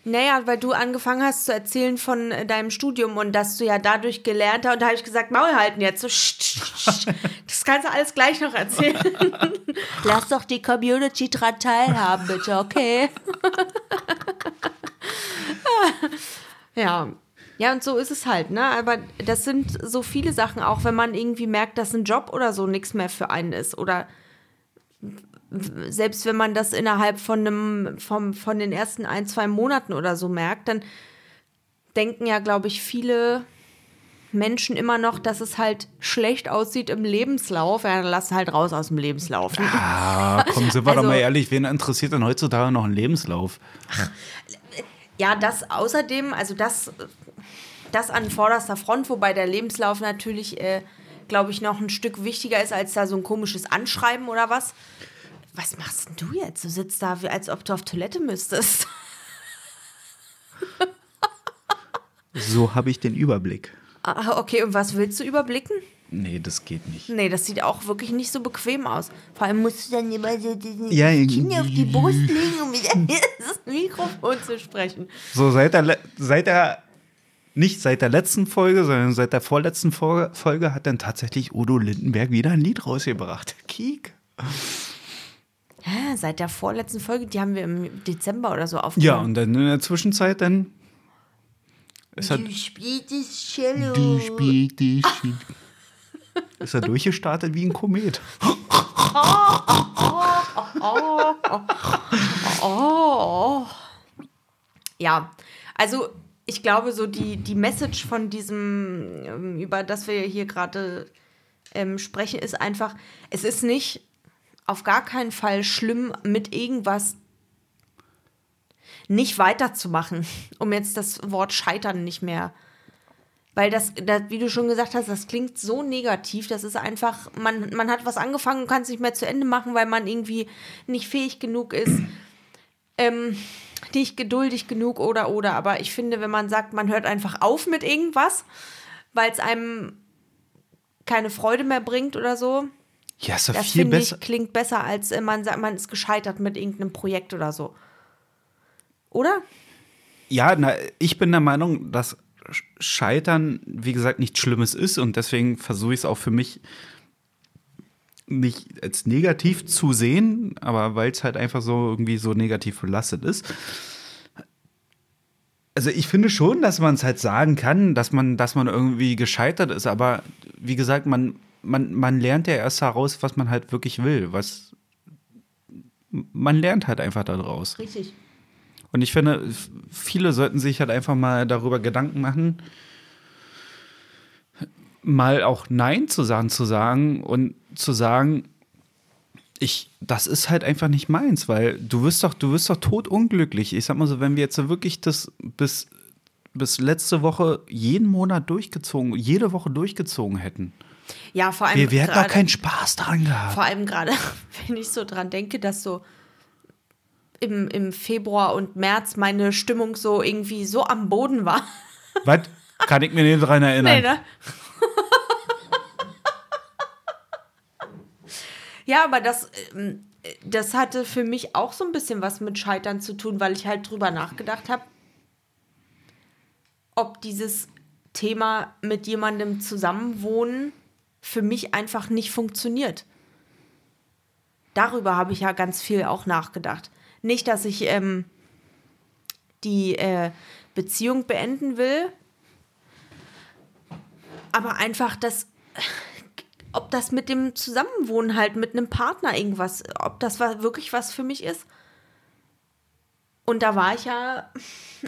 Naja, weil du angefangen hast zu erzählen von äh, deinem Studium und dass du ja dadurch gelernt hast. Und da habe ich gesagt, Maul halten jetzt. So, sch, sch, sch. Das kannst du alles gleich noch erzählen. Lass doch die Community dran teilhaben, bitte, okay? ja. Ja, und so ist es halt, ne? Aber das sind so viele Sachen, auch wenn man irgendwie merkt, dass ein Job oder so nichts mehr für einen ist. Oder selbst wenn man das innerhalb von einem, vom, von den ersten ein, zwei Monaten oder so merkt, dann denken ja, glaube ich, viele Menschen immer noch, dass es halt schlecht aussieht im Lebenslauf. Ja, dann lass halt raus aus dem Lebenslauf. Ah, komm, sind wir Also- doch mal ehrlich, wen interessiert denn heutzutage noch ein Lebenslauf? Ja, das außerdem, also das, das an vorderster Front, wobei der Lebenslauf natürlich, äh, glaube ich, noch ein Stück wichtiger ist als da so ein komisches Anschreiben oder was. Was machst denn du jetzt? Du sitzt da, wie, als ob du auf Toilette müsstest. So habe ich den Überblick. Ah, okay, und was willst du überblicken? Nee, das geht nicht. Nee, das sieht auch wirklich nicht so bequem aus. Vor allem musst du dann immer so diesen Ja, Kinn auf die Brust legen, um mit das Mikrofon zu sprechen. So, seit der, seit der, nicht seit der letzten Folge, sondern seit der vorletzten Folge, Folge hat dann tatsächlich Udo Lindenberg wieder ein Lied rausgebracht. Kiek. Seit der vorletzten Folge, die haben wir im Dezember oder so Ja, aufgenommen. und dann in der Zwischenzeit dann. Es hat, du spielst Cello. du spielst Schi- Ist er durchgestartet wie ein Komet. Oh. Ja, also ich glaube, so die, die Message von diesem, ähm, über das wir hier gerade ähm, sprechen, ist einfach, es ist nicht auf gar keinen Fall schlimm, mit irgendwas nicht weiterzumachen, um jetzt das Wort scheitern nicht mehr. Weil das, das, wie du schon gesagt hast, das klingt so negativ. Das ist einfach, man, man hat was angefangen und kann es nicht mehr zu Ende machen, weil man irgendwie nicht fähig genug ist, ähm, nicht geduldig genug oder oder. Aber ich finde, wenn man sagt, man hört einfach auf mit irgendwas, weil es einem keine Freude mehr bringt oder so, Ja, ist ja das viel finde besser. ich klingt besser, als äh, man sagt, man ist gescheitert mit irgendeinem Projekt oder so. Oder? Ja, na, ich bin der Meinung, dass Sch- Scheitern, wie gesagt, nichts Schlimmes ist und deswegen versuche ich es auch für mich nicht als negativ zu sehen, aber weil es halt einfach so irgendwie so negativ belastet ist. Also ich finde schon, dass man es halt sagen kann, dass man, dass man irgendwie gescheitert ist, aber wie gesagt, man, man, man lernt ja erst heraus, was man halt wirklich will. Was man lernt halt einfach daraus. Richtig. Und ich finde, viele sollten sich halt einfach mal darüber Gedanken machen, mal auch Nein zu sagen, zu sagen und zu sagen, ich, das ist halt einfach nicht meins, weil du wirst doch, du wirst doch totunglücklich. Ich sag mal so, wenn wir jetzt so wirklich das bis, bis letzte Woche jeden Monat durchgezogen, jede Woche durchgezogen hätten, Ja, vor allem. wir, wir hätten gerade- keinen Spaß dran gehabt. Vor allem gerade, wenn ich so dran denke, dass so im, im Februar und März meine Stimmung so irgendwie so am Boden war. Was? Kann ich mir nicht dran erinnern. Nee, ne? ja, aber das, ähm, das hatte für mich auch so ein bisschen was mit Scheitern zu tun, weil ich halt drüber nachgedacht habe, ob dieses Thema mit jemandem zusammenwohnen für mich einfach nicht funktioniert. Darüber habe ich ja ganz viel auch nachgedacht. Nicht, dass ich ähm, die äh, Beziehung beenden will, aber einfach das, ob das mit dem Zusammenwohnen halt mit einem Partner irgendwas, ob das wirklich was für mich ist. Und da war ich ja,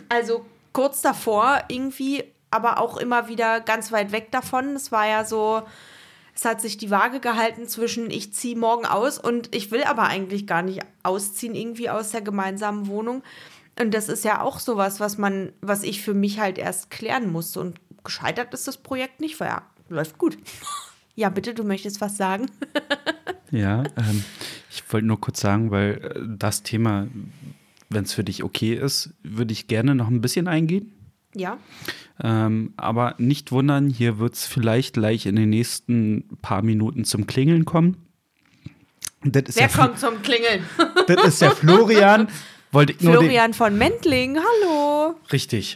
also kurz davor irgendwie, aber auch immer wieder ganz weit weg davon. Es war ja so, es hat sich die Waage gehalten zwischen ich ziehe morgen aus und ich will aber eigentlich gar nicht ausziehen irgendwie aus der gemeinsamen Wohnung. Und das ist ja auch sowas, was man, was ich für mich halt erst klären musste. Und gescheitert ist das Projekt nicht, weil ja, läuft gut. Ja, bitte, du möchtest was sagen. ja, ähm, ich wollte nur kurz sagen, weil äh, das Thema, wenn es für dich okay ist, würde ich gerne noch ein bisschen eingehen. Ja. Ähm, aber nicht wundern, hier wird es vielleicht gleich in den nächsten paar Minuten zum Klingeln kommen. Wer kommt zum Klingeln? das ist der Florian. Wollte ich Florian von Mentling, hallo. Richtig.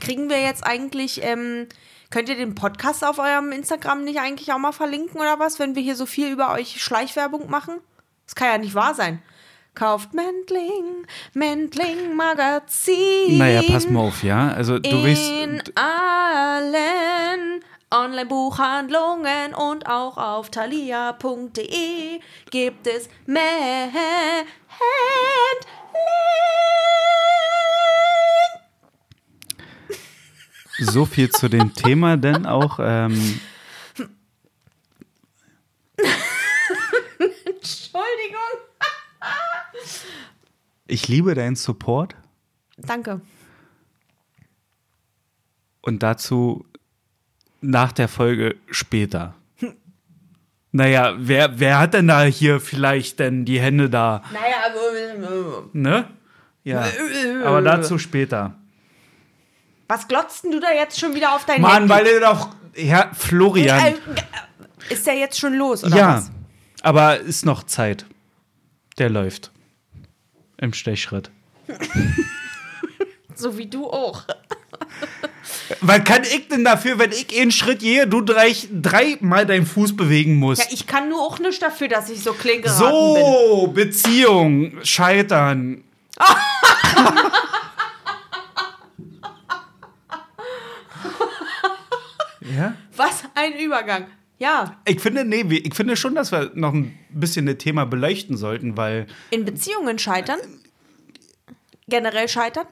Kriegen wir jetzt eigentlich, ähm, könnt ihr den Podcast auf eurem Instagram nicht eigentlich auch mal verlinken oder was, wenn wir hier so viel über euch Schleichwerbung machen? Das kann ja nicht wahr sein. Kauft Mentling, Mentling Magazin. Naja, pass mal auf, ja. Also du In weißt. In allen Online-Buchhandlungen und auch auf thalia.de gibt es Handling. So viel zu dem Thema, denn auch. Ähm, Entschuldigung. Ich liebe deinen Support. Danke. Und dazu nach der Folge später. Naja, wer, wer hat denn da hier vielleicht denn die Hände da? Naja, aber. Ne? Ja. Aber dazu später. Was glotzt denn du da jetzt schon wieder auf dein Mann, Handy? weil du doch. Herr Florian. Äh, ist der jetzt schon los, oder ja, was? aber ist noch Zeit. Der läuft. Im Stechschritt. so wie du auch. Was kann ich denn dafür, wenn ich einen Schritt gehe, du drei, dreimal deinen Fuß bewegen musst? Ja, ich kann nur auch nicht dafür, dass ich so klinge. So, bin. Beziehung, scheitern. ja? Was ein Übergang. Ja. Ich finde, nee, ich finde schon, dass wir noch ein bisschen das Thema beleuchten sollten, weil. In Beziehungen scheitern? Generell scheitern?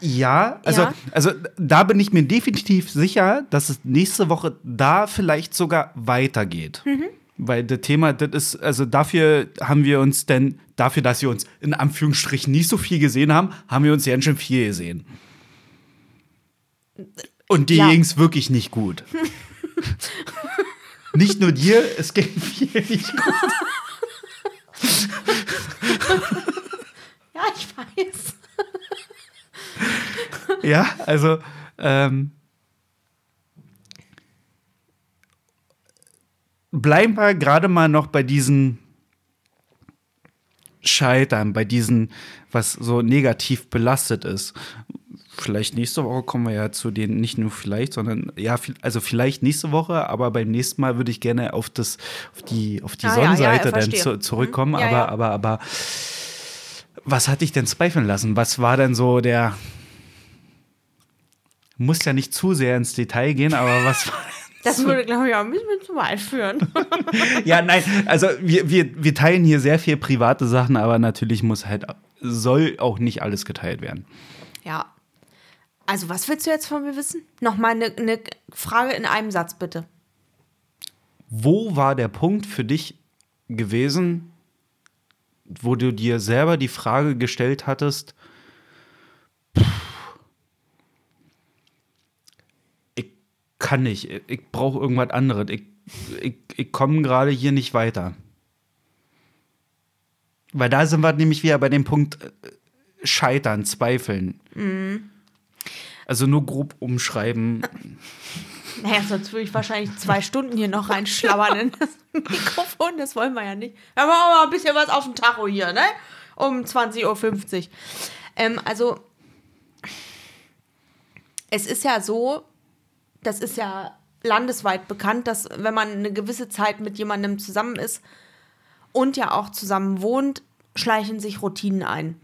Ja, also, ja. also da bin ich mir definitiv sicher, dass es nächste Woche da vielleicht sogar weitergeht. Mhm. Weil das Thema, das ist, also dafür haben wir uns denn, dafür, dass wir uns in Anführungsstrichen nicht so viel gesehen haben, haben wir uns ja schon viel gesehen. Und die ja. ging es wirklich nicht gut. nicht nur dir, es ging viel nicht gut. ja, ich weiß. ja, also ähm, bleiben wir gerade mal noch bei diesen Scheitern, bei diesen, was so negativ belastet ist. Vielleicht nächste Woche kommen wir ja zu den, nicht nur vielleicht, sondern ja, also vielleicht nächste Woche, aber beim nächsten Mal würde ich gerne auf das, auf die, auf die ah, Sonnenseite ja, ja, dann zu, zurückkommen. Mhm. Ja, aber, aber, aber was hat dich denn zweifeln lassen? Was war denn so der. Muss ja nicht zu sehr ins Detail gehen, aber was war. Das würde, glaube ich, auch ein bisschen zu weit führen. ja, nein, also wir, wir, wir teilen hier sehr viel private Sachen, aber natürlich muss halt, soll auch nicht alles geteilt werden. Ja. Also, was willst du jetzt von mir wissen? Nochmal eine, eine Frage in einem Satz, bitte. Wo war der Punkt für dich gewesen, wo du dir selber die Frage gestellt hattest, ich kann nicht, ich brauche irgendwas anderes, ich, ich, ich komme gerade hier nicht weiter. Weil da sind wir nämlich wieder bei dem Punkt äh, Scheitern, Zweifeln. Mhm. Also nur grob umschreiben. Naja, sonst würde ich wahrscheinlich zwei Stunden hier noch reinschlabbern in das Mikrofon. Das wollen wir ja nicht. Wir haben auch mal ein bisschen was auf dem Tacho hier, ne? Um 20.50 Uhr. Ähm, also, es ist ja so, das ist ja landesweit bekannt, dass wenn man eine gewisse Zeit mit jemandem zusammen ist und ja auch zusammen wohnt, schleichen sich Routinen ein.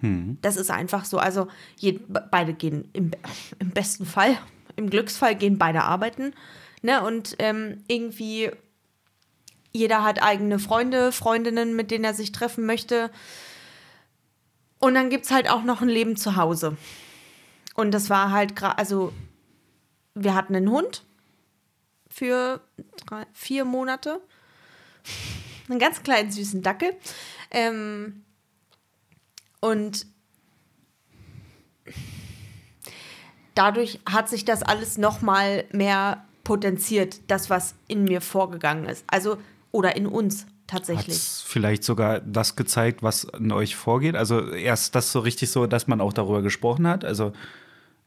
Das ist einfach so. Also je, beide gehen im, im besten Fall, im Glücksfall gehen beide arbeiten. Ne? Und ähm, irgendwie jeder hat eigene Freunde, Freundinnen, mit denen er sich treffen möchte. Und dann gibt es halt auch noch ein Leben zu Hause. Und das war halt gerade, also wir hatten einen Hund für drei, vier Monate. Einen ganz kleinen süßen Dackel. Ähm, und dadurch hat sich das alles noch mal mehr potenziert, das, was in mir vorgegangen ist. Also, oder in uns Hat tatsächlich. es vielleicht sogar das gezeigt, was in euch vorgeht? Also erst das so richtig so, dass man auch darüber gesprochen hat. Also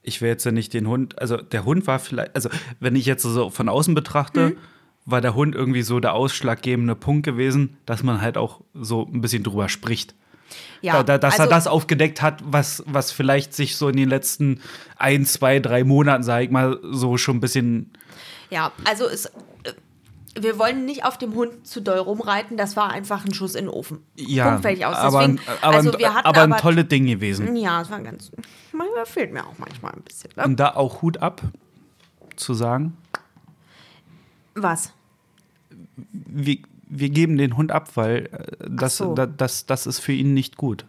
ich will jetzt ja nicht den Hund, also der Hund war vielleicht, also wenn ich jetzt so von außen betrachte, Mhm. war der Hund irgendwie so der ausschlaggebende Punkt gewesen, dass man halt auch so ein bisschen drüber spricht. Ja, da, da, dass er also- das aufgedeckt hat, was, was vielleicht sich so in den letzten ein, zwei, drei Monaten, sag ich mal, so schon ein bisschen Ja, also es, äh, wir wollen nicht auf dem Hund zu doll rumreiten. Das war einfach ein Schuss in den Ofen. ja, Punkt fertig aus. aber, Deswegen, ein- aber, also wir hatten aber ein aber tolles Ding gewesen. Ja, es war ganz. Manchmal fehlt mir auch manchmal ein bisschen. Ne? Und da auch Hut ab zu sagen, Was? wir, wir geben den Hund ab, weil äh, das, so. da, das, das ist für ihn nicht gut.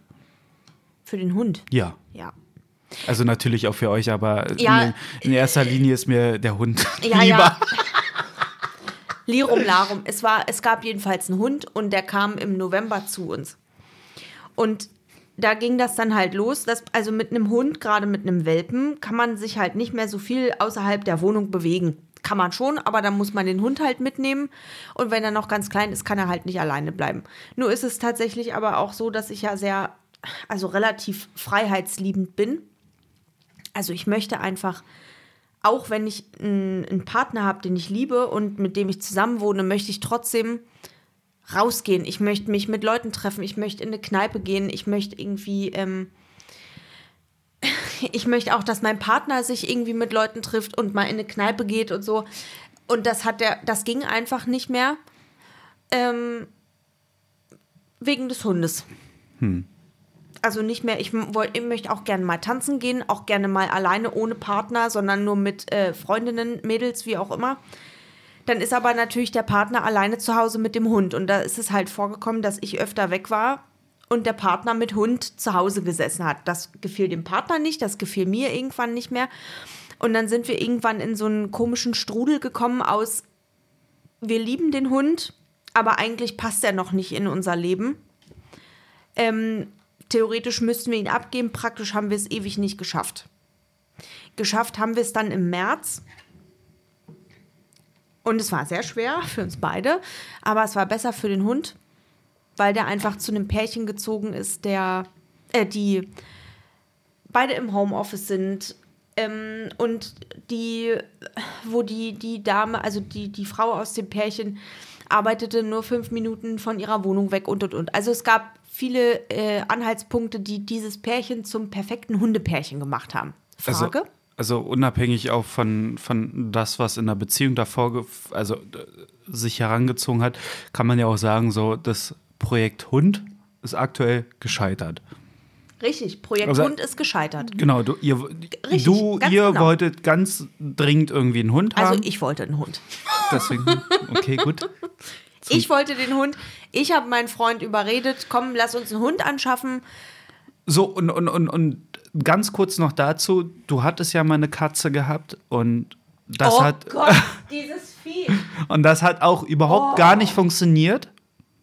Für den Hund. Ja. Ja. Also natürlich auch für euch, aber Ja. in, in erster Linie ist mir der Hund Ja, lieber. ja. Lirum Larum. Es, war, es gab jedenfalls einen Hund und der kam im November zu uns. Und da ging das dann halt los. Dass, also mit einem Hund, gerade mit einem Welpen, kann man sich halt nicht mehr so viel außerhalb der Wohnung bewegen. Kann man schon, aber dann muss man den Hund halt mitnehmen. Und wenn er noch ganz klein ist, kann er halt nicht alleine bleiben. Nur ist es tatsächlich aber auch so, dass ich ja sehr, also relativ freiheitsliebend bin. Also ich möchte einfach auch wenn ich einen, Partner habe, den ich liebe und mit dem ich zusammen wohne, möchte ich trotzdem rausgehen. Ich möchte mich mit Leuten treffen. Ich möchte in eine Kneipe gehen. Ich möchte irgendwie, ähm, ich möchte auch, dass mein Partner sich irgendwie mit Leuten trifft und mal in eine Kneipe geht und so. Und das hat der, das ging einfach nicht mehr. Ähm, wegen des Hundes. Also nicht mehr, ich, woll- ich möchte auch gerne mal tanzen gehen, auch gerne mal alleine ohne Partner, sondern nur mit äh, Freundinnen, Mädels, wie auch immer. Dann ist aber natürlich der Partner alleine zu Hause mit dem Hund. Und da ist es halt vorgekommen, dass ich öfter weg war und der Partner mit Hund zu Hause gesessen hat. Das gefiel dem Partner nicht, das gefiel mir irgendwann nicht mehr. Und dann sind wir irgendwann in so einen komischen Strudel gekommen aus, wir lieben den Hund, aber eigentlich passt er noch nicht in unser Leben. Ähm, theoretisch müssten wir ihn abgeben, praktisch haben wir es ewig nicht geschafft. Geschafft haben wir es dann im März. Und es war sehr schwer für uns beide, aber es war besser für den Hund, weil der einfach zu einem Pärchen gezogen ist, der, äh, die beide im Homeoffice sind ähm, und die, wo die, die Dame, also die, die Frau aus dem Pärchen, arbeitete nur fünf Minuten von ihrer Wohnung weg und und und. Also es gab viele äh, Anhaltspunkte, die dieses Pärchen zum perfekten Hundepärchen gemacht haben. Frage? Also, also unabhängig auch von, von das, was in der Beziehung davor also, äh, sich herangezogen hat, kann man ja auch sagen, so das Projekt Hund ist aktuell gescheitert. Richtig, Projekt Also- Hund ist gescheitert. Genau, du, ihr, Richtig, du ganz ihr genau. wolltet ganz dringend irgendwie einen Hund haben. Also ich wollte einen Hund. Deswegen, okay, gut. Ich wollte den Hund. Ich habe meinen Freund überredet, komm, lass uns einen Hund anschaffen. So, und, und, und, und ganz kurz noch dazu, du hattest ja mal eine Katze gehabt und das oh hat Gott, dieses Vieh. und das hat auch überhaupt Oh. gar nicht funktioniert.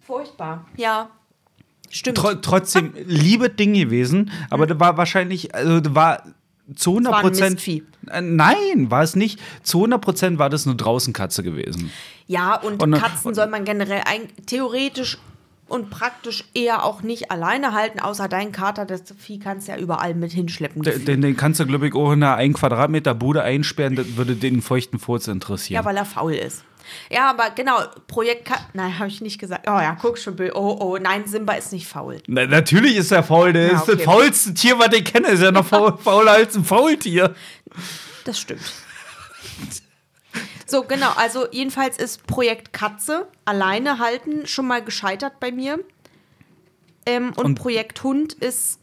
Furchtbar. Ja, stimmt. Tro trotzdem liebe Ding gewesen, aber da war wahrscheinlich, also da war zu 100 war ein Prozent. Äh, Nein, war es nicht. Zu 100 Prozent war das eine Draußenkatze gewesen. Ja, und, Und- Katzen soll man generell ein, theoretisch und praktisch eher auch nicht alleine halten, außer dein Kater. Das Vieh kannst du ja überall mit hinschleppen. Den, den kannst du, glaube ich, auch in einer 1 Quadratmeter Bude einsperren, das würde den feuchten Furz interessieren. Ja, weil er faul ist. Ja, aber genau, Projekt Ka Nein, habe ich nicht gesagt. Oh ja, guck schon, Bill. Oh, oh, nein, Simba ist nicht faul. Na, natürlich ist er faul, der Ja, ist das okay. faulste Tier, was ich kenne. Ist ja noch faul, fauler als ein Faultier. Das stimmt. So, genau. Also jedenfalls ist Projekt Katze alleine halten schon mal gescheitert bei mir. Ähm, und, Und- Projekt Hund ist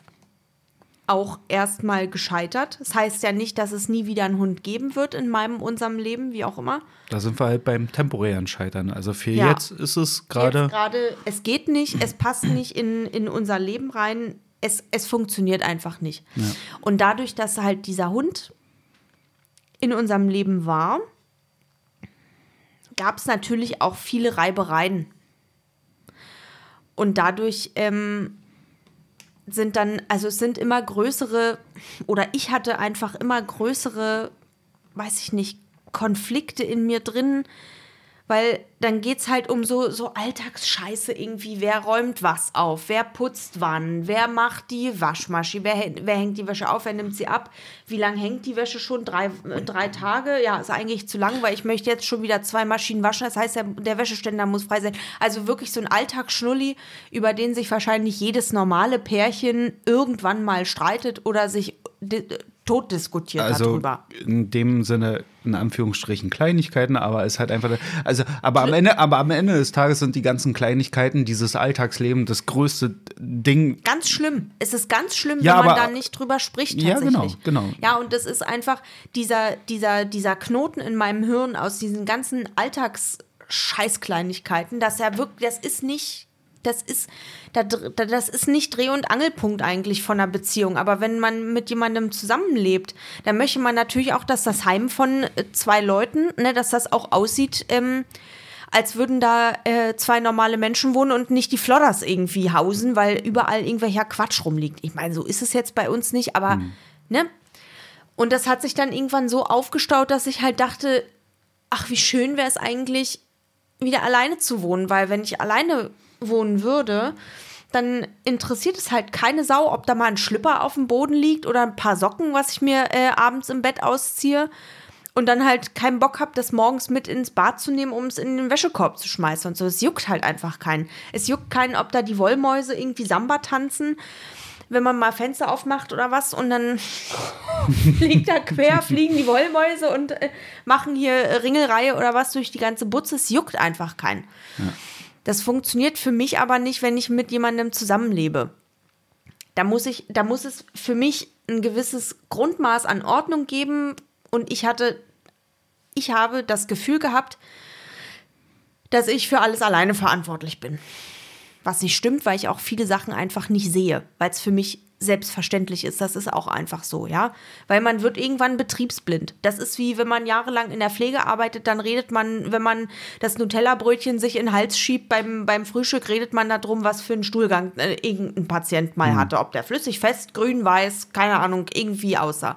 auch erstmal gescheitert. Das heißt ja nicht, dass es nie wieder einen Hund geben wird in meinem, unserem Leben, wie auch immer. Da sind wir halt beim temporären Scheitern. Also für Ja. jetzt ist es gerade. gerade, es geht nicht, es passt nicht in, in unser Leben rein. Es, es funktioniert einfach nicht. Und dadurch, dass halt dieser Hund in unserem Leben war, gab es natürlich auch viele Reibereien. Und dadurch ähm, sind dann, also es sind immer größere, oder ich hatte einfach immer größere, weiß ich nicht, Konflikte in mir drin, weil dann geht es halt um so, so Alltagsscheiße irgendwie. Wer räumt was auf? Wer putzt wann? Wer macht die Waschmaschine? Wer, wer hängt die Wäsche auf? Wer nimmt sie ab? Wie lange hängt die Wäsche schon? Drei, äh, drei Tage? Ja, ist eigentlich zu lang, weil ich möchte jetzt schon wieder zwei Maschinen waschen. Das heißt, der, der Wäscheständer muss frei sein. Also wirklich so ein Alltagsschnulli, über den sich wahrscheinlich jedes normale Pärchen irgendwann mal streitet oder sich tot diskutiert Also darüber. in dem Sinne, in Anführungsstrichen, Kleinigkeiten, aber es ist halt einfach. Also, aber am Ende, aber am Ende des Tages sind die ganzen Kleinigkeiten, dieses Alltagsleben, das größte Ding. Ganz schlimm. Es ist ganz schlimm, Ja, wenn man da nicht drüber spricht Ja, genau, genau. Ja, und das ist einfach dieser, dieser, dieser Knoten in meinem Hirn aus diesen ganzen Alltagsscheißkleinigkeiten, dass er wirklich, das ist nicht, das ist, das ist nicht Dreh- und Angelpunkt eigentlich von einer Beziehung. Aber wenn man mit jemandem zusammenlebt, dann möchte man natürlich auch, dass das Heim von äh, zwei Leuten, ne, dass das auch aussieht, ähm, als würden da äh, zwei normale Menschen wohnen und nicht die Flodders irgendwie hausen, weil überall irgendwelcher Quatsch rumliegt. Ich meine, so ist es jetzt bei uns nicht, aber ne? Und das hat sich dann irgendwann so aufgestaut, dass ich halt dachte, ach, wie schön wäre es eigentlich, wieder alleine zu wohnen, weil wenn ich alleine wohnen würde, dann interessiert es halt keine Sau, ob da mal ein Schlüpper auf dem Boden liegt oder ein paar Socken, was ich mir äh, abends im Bett ausziehe und dann halt keinen Bock habe, das morgens mit ins Bad zu nehmen, um es in den Wäschekorb zu schmeißen und so. Es juckt halt einfach keinen. Es juckt keinen, ob da die Wollmäuse irgendwie Samba tanzen, wenn man mal Fenster aufmacht oder was und dann fliegt da quer, fliegen die Wollmäuse und äh, machen hier Ringelreihe oder was durch die ganze Butze. Es juckt einfach keinen. Das funktioniert für mich aber nicht, wenn ich mit jemandem zusammenlebe. Da muss ich, da muss es für mich ein gewisses Grundmaß an Ordnung geben und ich hatte, ich habe das Gefühl gehabt, dass ich für alles alleine verantwortlich bin. Was nicht stimmt, weil ich auch viele Sachen einfach nicht sehe, weil es für mich selbstverständlich ist. Das ist auch einfach so, ja. Weil man wird irgendwann betriebsblind. Das ist wie, wenn man jahrelang in der Pflege arbeitet, dann redet man, wenn man das Nutella-Brötchen sich in den Hals schiebt beim, beim Frühstück, redet man darum, was für einen Stuhlgang äh, irgendein Patient mal hatte. Ob der flüssig, fest, grün, weiß, keine Ahnung, irgendwie aussah.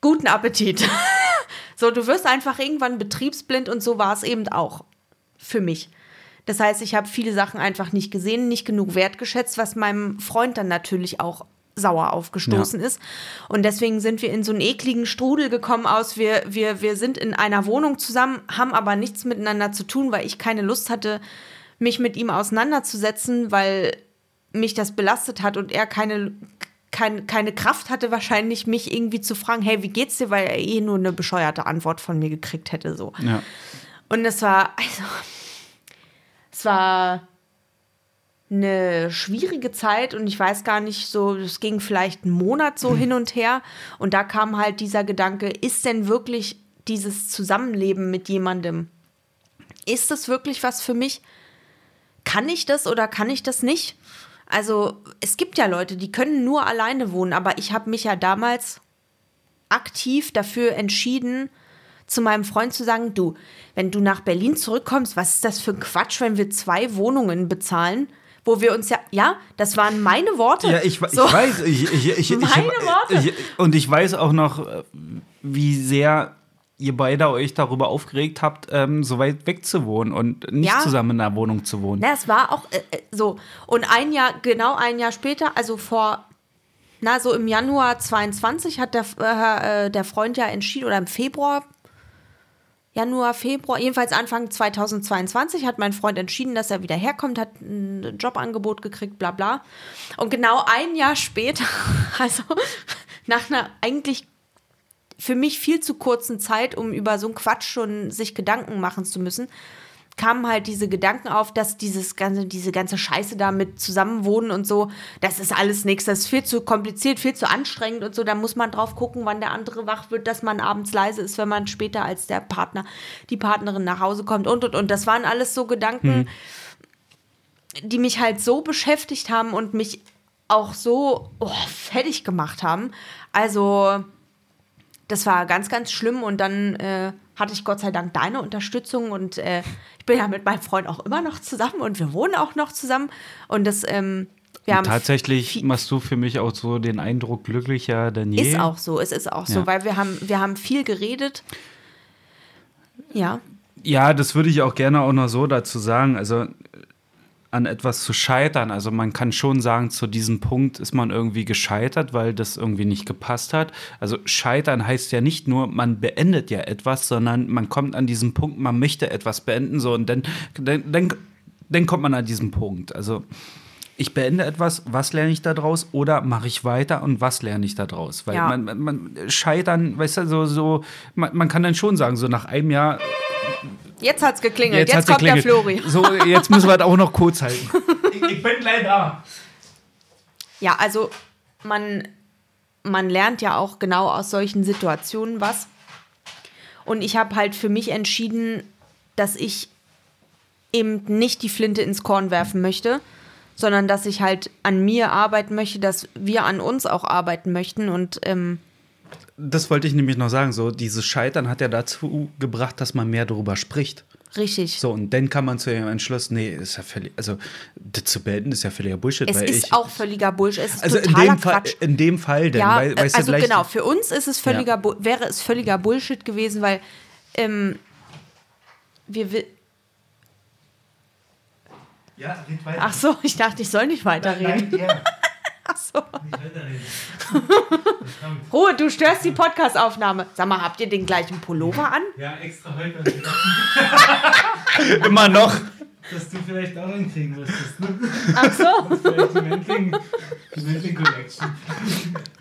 Guten Appetit. so, du wirst einfach irgendwann betriebsblind und so war es eben auch für mich. Das heißt, ich habe viele Sachen einfach nicht gesehen, nicht genug wertgeschätzt, was meinem Freund dann natürlich auch sauer aufgestoßen ist. Und deswegen sind wir in so einen ekligen Strudel gekommen aus, wir, wir, wir sind in einer Wohnung zusammen, haben aber nichts miteinander zu tun, weil ich keine Lust hatte, mich mit ihm auseinanderzusetzen, weil mich das belastet hat und er keine, kein, keine Kraft hatte, wahrscheinlich mich irgendwie zu fragen, hey, wie geht's dir, weil er eh nur eine bescheuerte Antwort von mir gekriegt hätte. So. Ja. Und es war, also, es war eine schwierige Zeit und ich weiß gar nicht so, es ging vielleicht einen Monat so hin und her und da kam halt dieser Gedanke, ist denn wirklich dieses Zusammenleben mit jemandem, ist das wirklich was für mich? Kann ich das oder kann ich das nicht? Also es gibt ja Leute, die können nur alleine wohnen, aber ich habe mich ja damals aktiv dafür entschieden, zu meinem Freund zu sagen, du, wenn du nach Berlin zurückkommst, was ist das für ein Quatsch, wenn wir zwei Wohnungen bezahlen, wo wir uns ja, ja, das waren meine Worte. Ja, ich, ich So. weiß. Ich, ich, ich, ich, Meine Worte. Ich, und ich weiß auch noch, äh, wie sehr ihr beide euch darüber aufgeregt habt, ähm, so weit weg zu wohnen und nicht Ja. zusammen in einer Wohnung zu wohnen. Na, es war auch äh, äh, so. Und ein Jahr, genau ein Jahr später, also vor, na, so im Januar 22 hat der, äh, äh, der Freund ja entschieden, oder im Februar, Januar, Februar, jedenfalls Anfang 2022 hat mein Freund entschieden, dass er wieder herkommt, hat ein Jobangebot gekriegt, bla bla. Und genau ein Jahr später, also nach einer eigentlich für mich viel zu kurzen Zeit, um über so einen Quatsch schon sich Gedanken machen zu müssen, kamen halt diese Gedanken auf, dass dieses ganze, diese ganze Scheiße da mit zusammenwohnen und so, das ist alles nichts, das ist viel zu kompliziert, viel zu anstrengend und so, da muss man drauf gucken, wann der andere wach wird, dass man abends leise ist, wenn man später als der Partner, die Partnerin nach Hause kommt und und und. Das waren alles so Gedanken, hm. die mich halt so beschäftigt haben und mich auch so oh, fertig gemacht haben. Also, das war ganz, ganz schlimm und dann äh, hatte ich Gott sei Dank deine Unterstützung und äh, ich bin ja mit meinem Freund auch immer noch zusammen und wir wohnen auch noch zusammen und das ähm, wir haben tatsächlich machst du für mich auch so den Eindruck glücklicher denn je. Ist auch so, es ist auch ja. so, weil wir haben wir haben viel geredet. Ja. Ja, das würde ich auch gerne auch noch so dazu sagen. Also an etwas zu scheitern. Also man kann schon sagen, zu diesem Punkt ist man irgendwie gescheitert, weil das irgendwie nicht gepasst hat. Also scheitern heißt ja nicht nur, man beendet ja etwas, sondern man kommt an diesen Punkt, man möchte etwas beenden, so und dann, dann, dann, dann kommt man an diesen Punkt. Also ich beende etwas, was lerne ich daraus oder mache ich weiter und was lerne ich daraus? Weil ja. man, man, man, scheitern, weißt du, so, so man, man kann dann schon sagen, so nach einem Jahr Jetzt hat's geklingelt. Jetzt, jetzt kommt geklingelt. der Flori. So, jetzt müssen wir das auch noch kurz halten. ich, ich bin gleich da. Ja, also man, man lernt ja auch genau aus solchen Situationen was. Und ich habe halt für mich entschieden, dass ich eben nicht die Flinte ins Korn werfen möchte, sondern dass ich halt an mir arbeiten möchte, dass wir an uns auch arbeiten möchten und ähm, das wollte ich nämlich noch sagen. So, dieses Scheitern hat ja dazu gebracht, dass man mehr darüber spricht. Richtig. So, und dann kann man zu dem Entschluss, nee, ist ja völlig, also das zu beenden ist ja völliger Bullshit. Es ist ich, auch völliger Bullshit. Es ist also in dem, Fall, in dem Fall, denn, ja, weil, weißt also du, genau, für uns ist es völliger, ja. wäre es völliger Bullshit gewesen, weil ähm, wir ja, red weiter. Ach so, ich dachte, ich soll nicht weiterreden. Nein, nein, Ach so. Ruhe, du störst die Podcastaufnahme. Sag mal, habt ihr den gleichen Pullover an? Ja, extra heute. Immer noch. Dass du vielleicht auch hinkriegen müsstest. Ne? Ach so. Das vielleicht die Collection.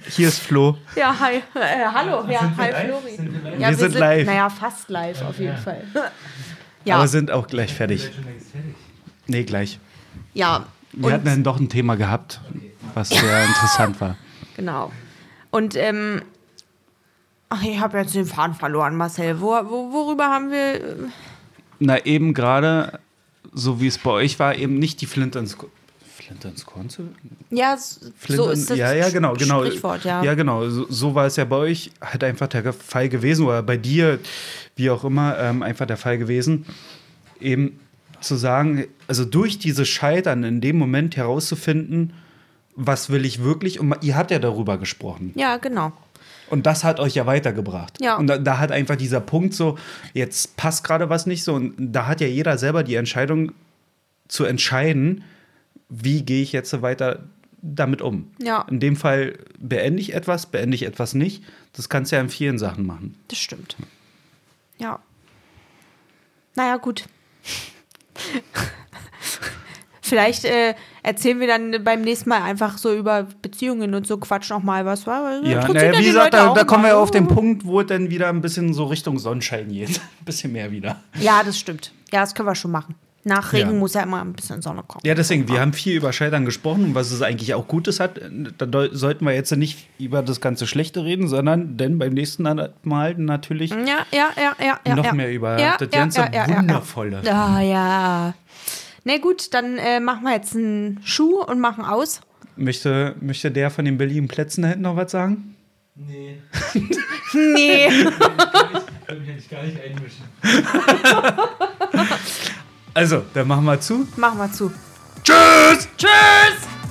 Hier ist Flo. Ja, hi. Äh, hallo. Ja, hi, live? Flori. Sind wir, ja, wir, sind, sind live. Naja, fast live ja, auf jeden ja. Fall. Ja. Aber sind auch gleich fertig. Schon längst fertig. Nee, gleich. Ja. Wir hatten dann doch ein Thema gehabt. Okay was sehr interessant war. Genau. Und ähm, ach, ich habe jetzt den Faden verloren, Marcel. Wo, wo, worüber haben wir. Äh, Na, eben gerade, so wie es bei euch war, eben nicht die Flint ins Flint ins Korn zu. Ja, Flint so ist das ja, ja, genau, genau. Sprichwort, ja. Ja, genau. So, so, war es ja bei euch halt einfach der Fall gewesen, oder bei dir, wie auch immer, ähm, einfach der Fall gewesen. Eben zu sagen, also durch dieses Scheitern in dem Moment herauszufinden, was will ich wirklich? Und ihr habt ja darüber gesprochen. Ja, genau. Und das hat euch ja weitergebracht. Ja. Und da, da hat einfach dieser Punkt so, jetzt passt gerade was nicht so. Und da hat ja jeder selber die Entscheidung zu entscheiden, wie gehe ich jetzt weiter damit um. Ja. In dem Fall beende ich etwas, beende ich etwas nicht. Das kannst du ja in vielen Sachen machen. Das stimmt. Ja. Naja, gut. Vielleicht äh, erzählen wir dann beim nächsten Mal einfach so über Beziehungen und so Quatsch nochmal was war. Ja, naja, wie gesagt, da, da kommen wir auf den Punkt, wo es dann wieder ein bisschen so Richtung Sonnenschein geht. ein bisschen mehr wieder. Ja, das stimmt. Ja, das können wir schon machen. Nach Regen ja. muss ja immer ein bisschen Sonne kommen. Ja, deswegen, wir haben viel über Scheitern gesprochen und was es eigentlich auch Gutes hat. Da sollten wir jetzt nicht über das ganze Schlechte reden, sondern denn beim nächsten Mal natürlich ja, ja, noch mehr über das ganze Wundervolle. Ja, ja. Na gut, dann äh, machen wir jetzt einen Schuh und machen aus. Möchte, möchte der von den billigen Plätzen da hinten noch was sagen? Nee. nee. ich kann mich eigentlich gar nicht einmischen. also, dann machen wir zu. Machen wir zu. Tschüss! Tschüss!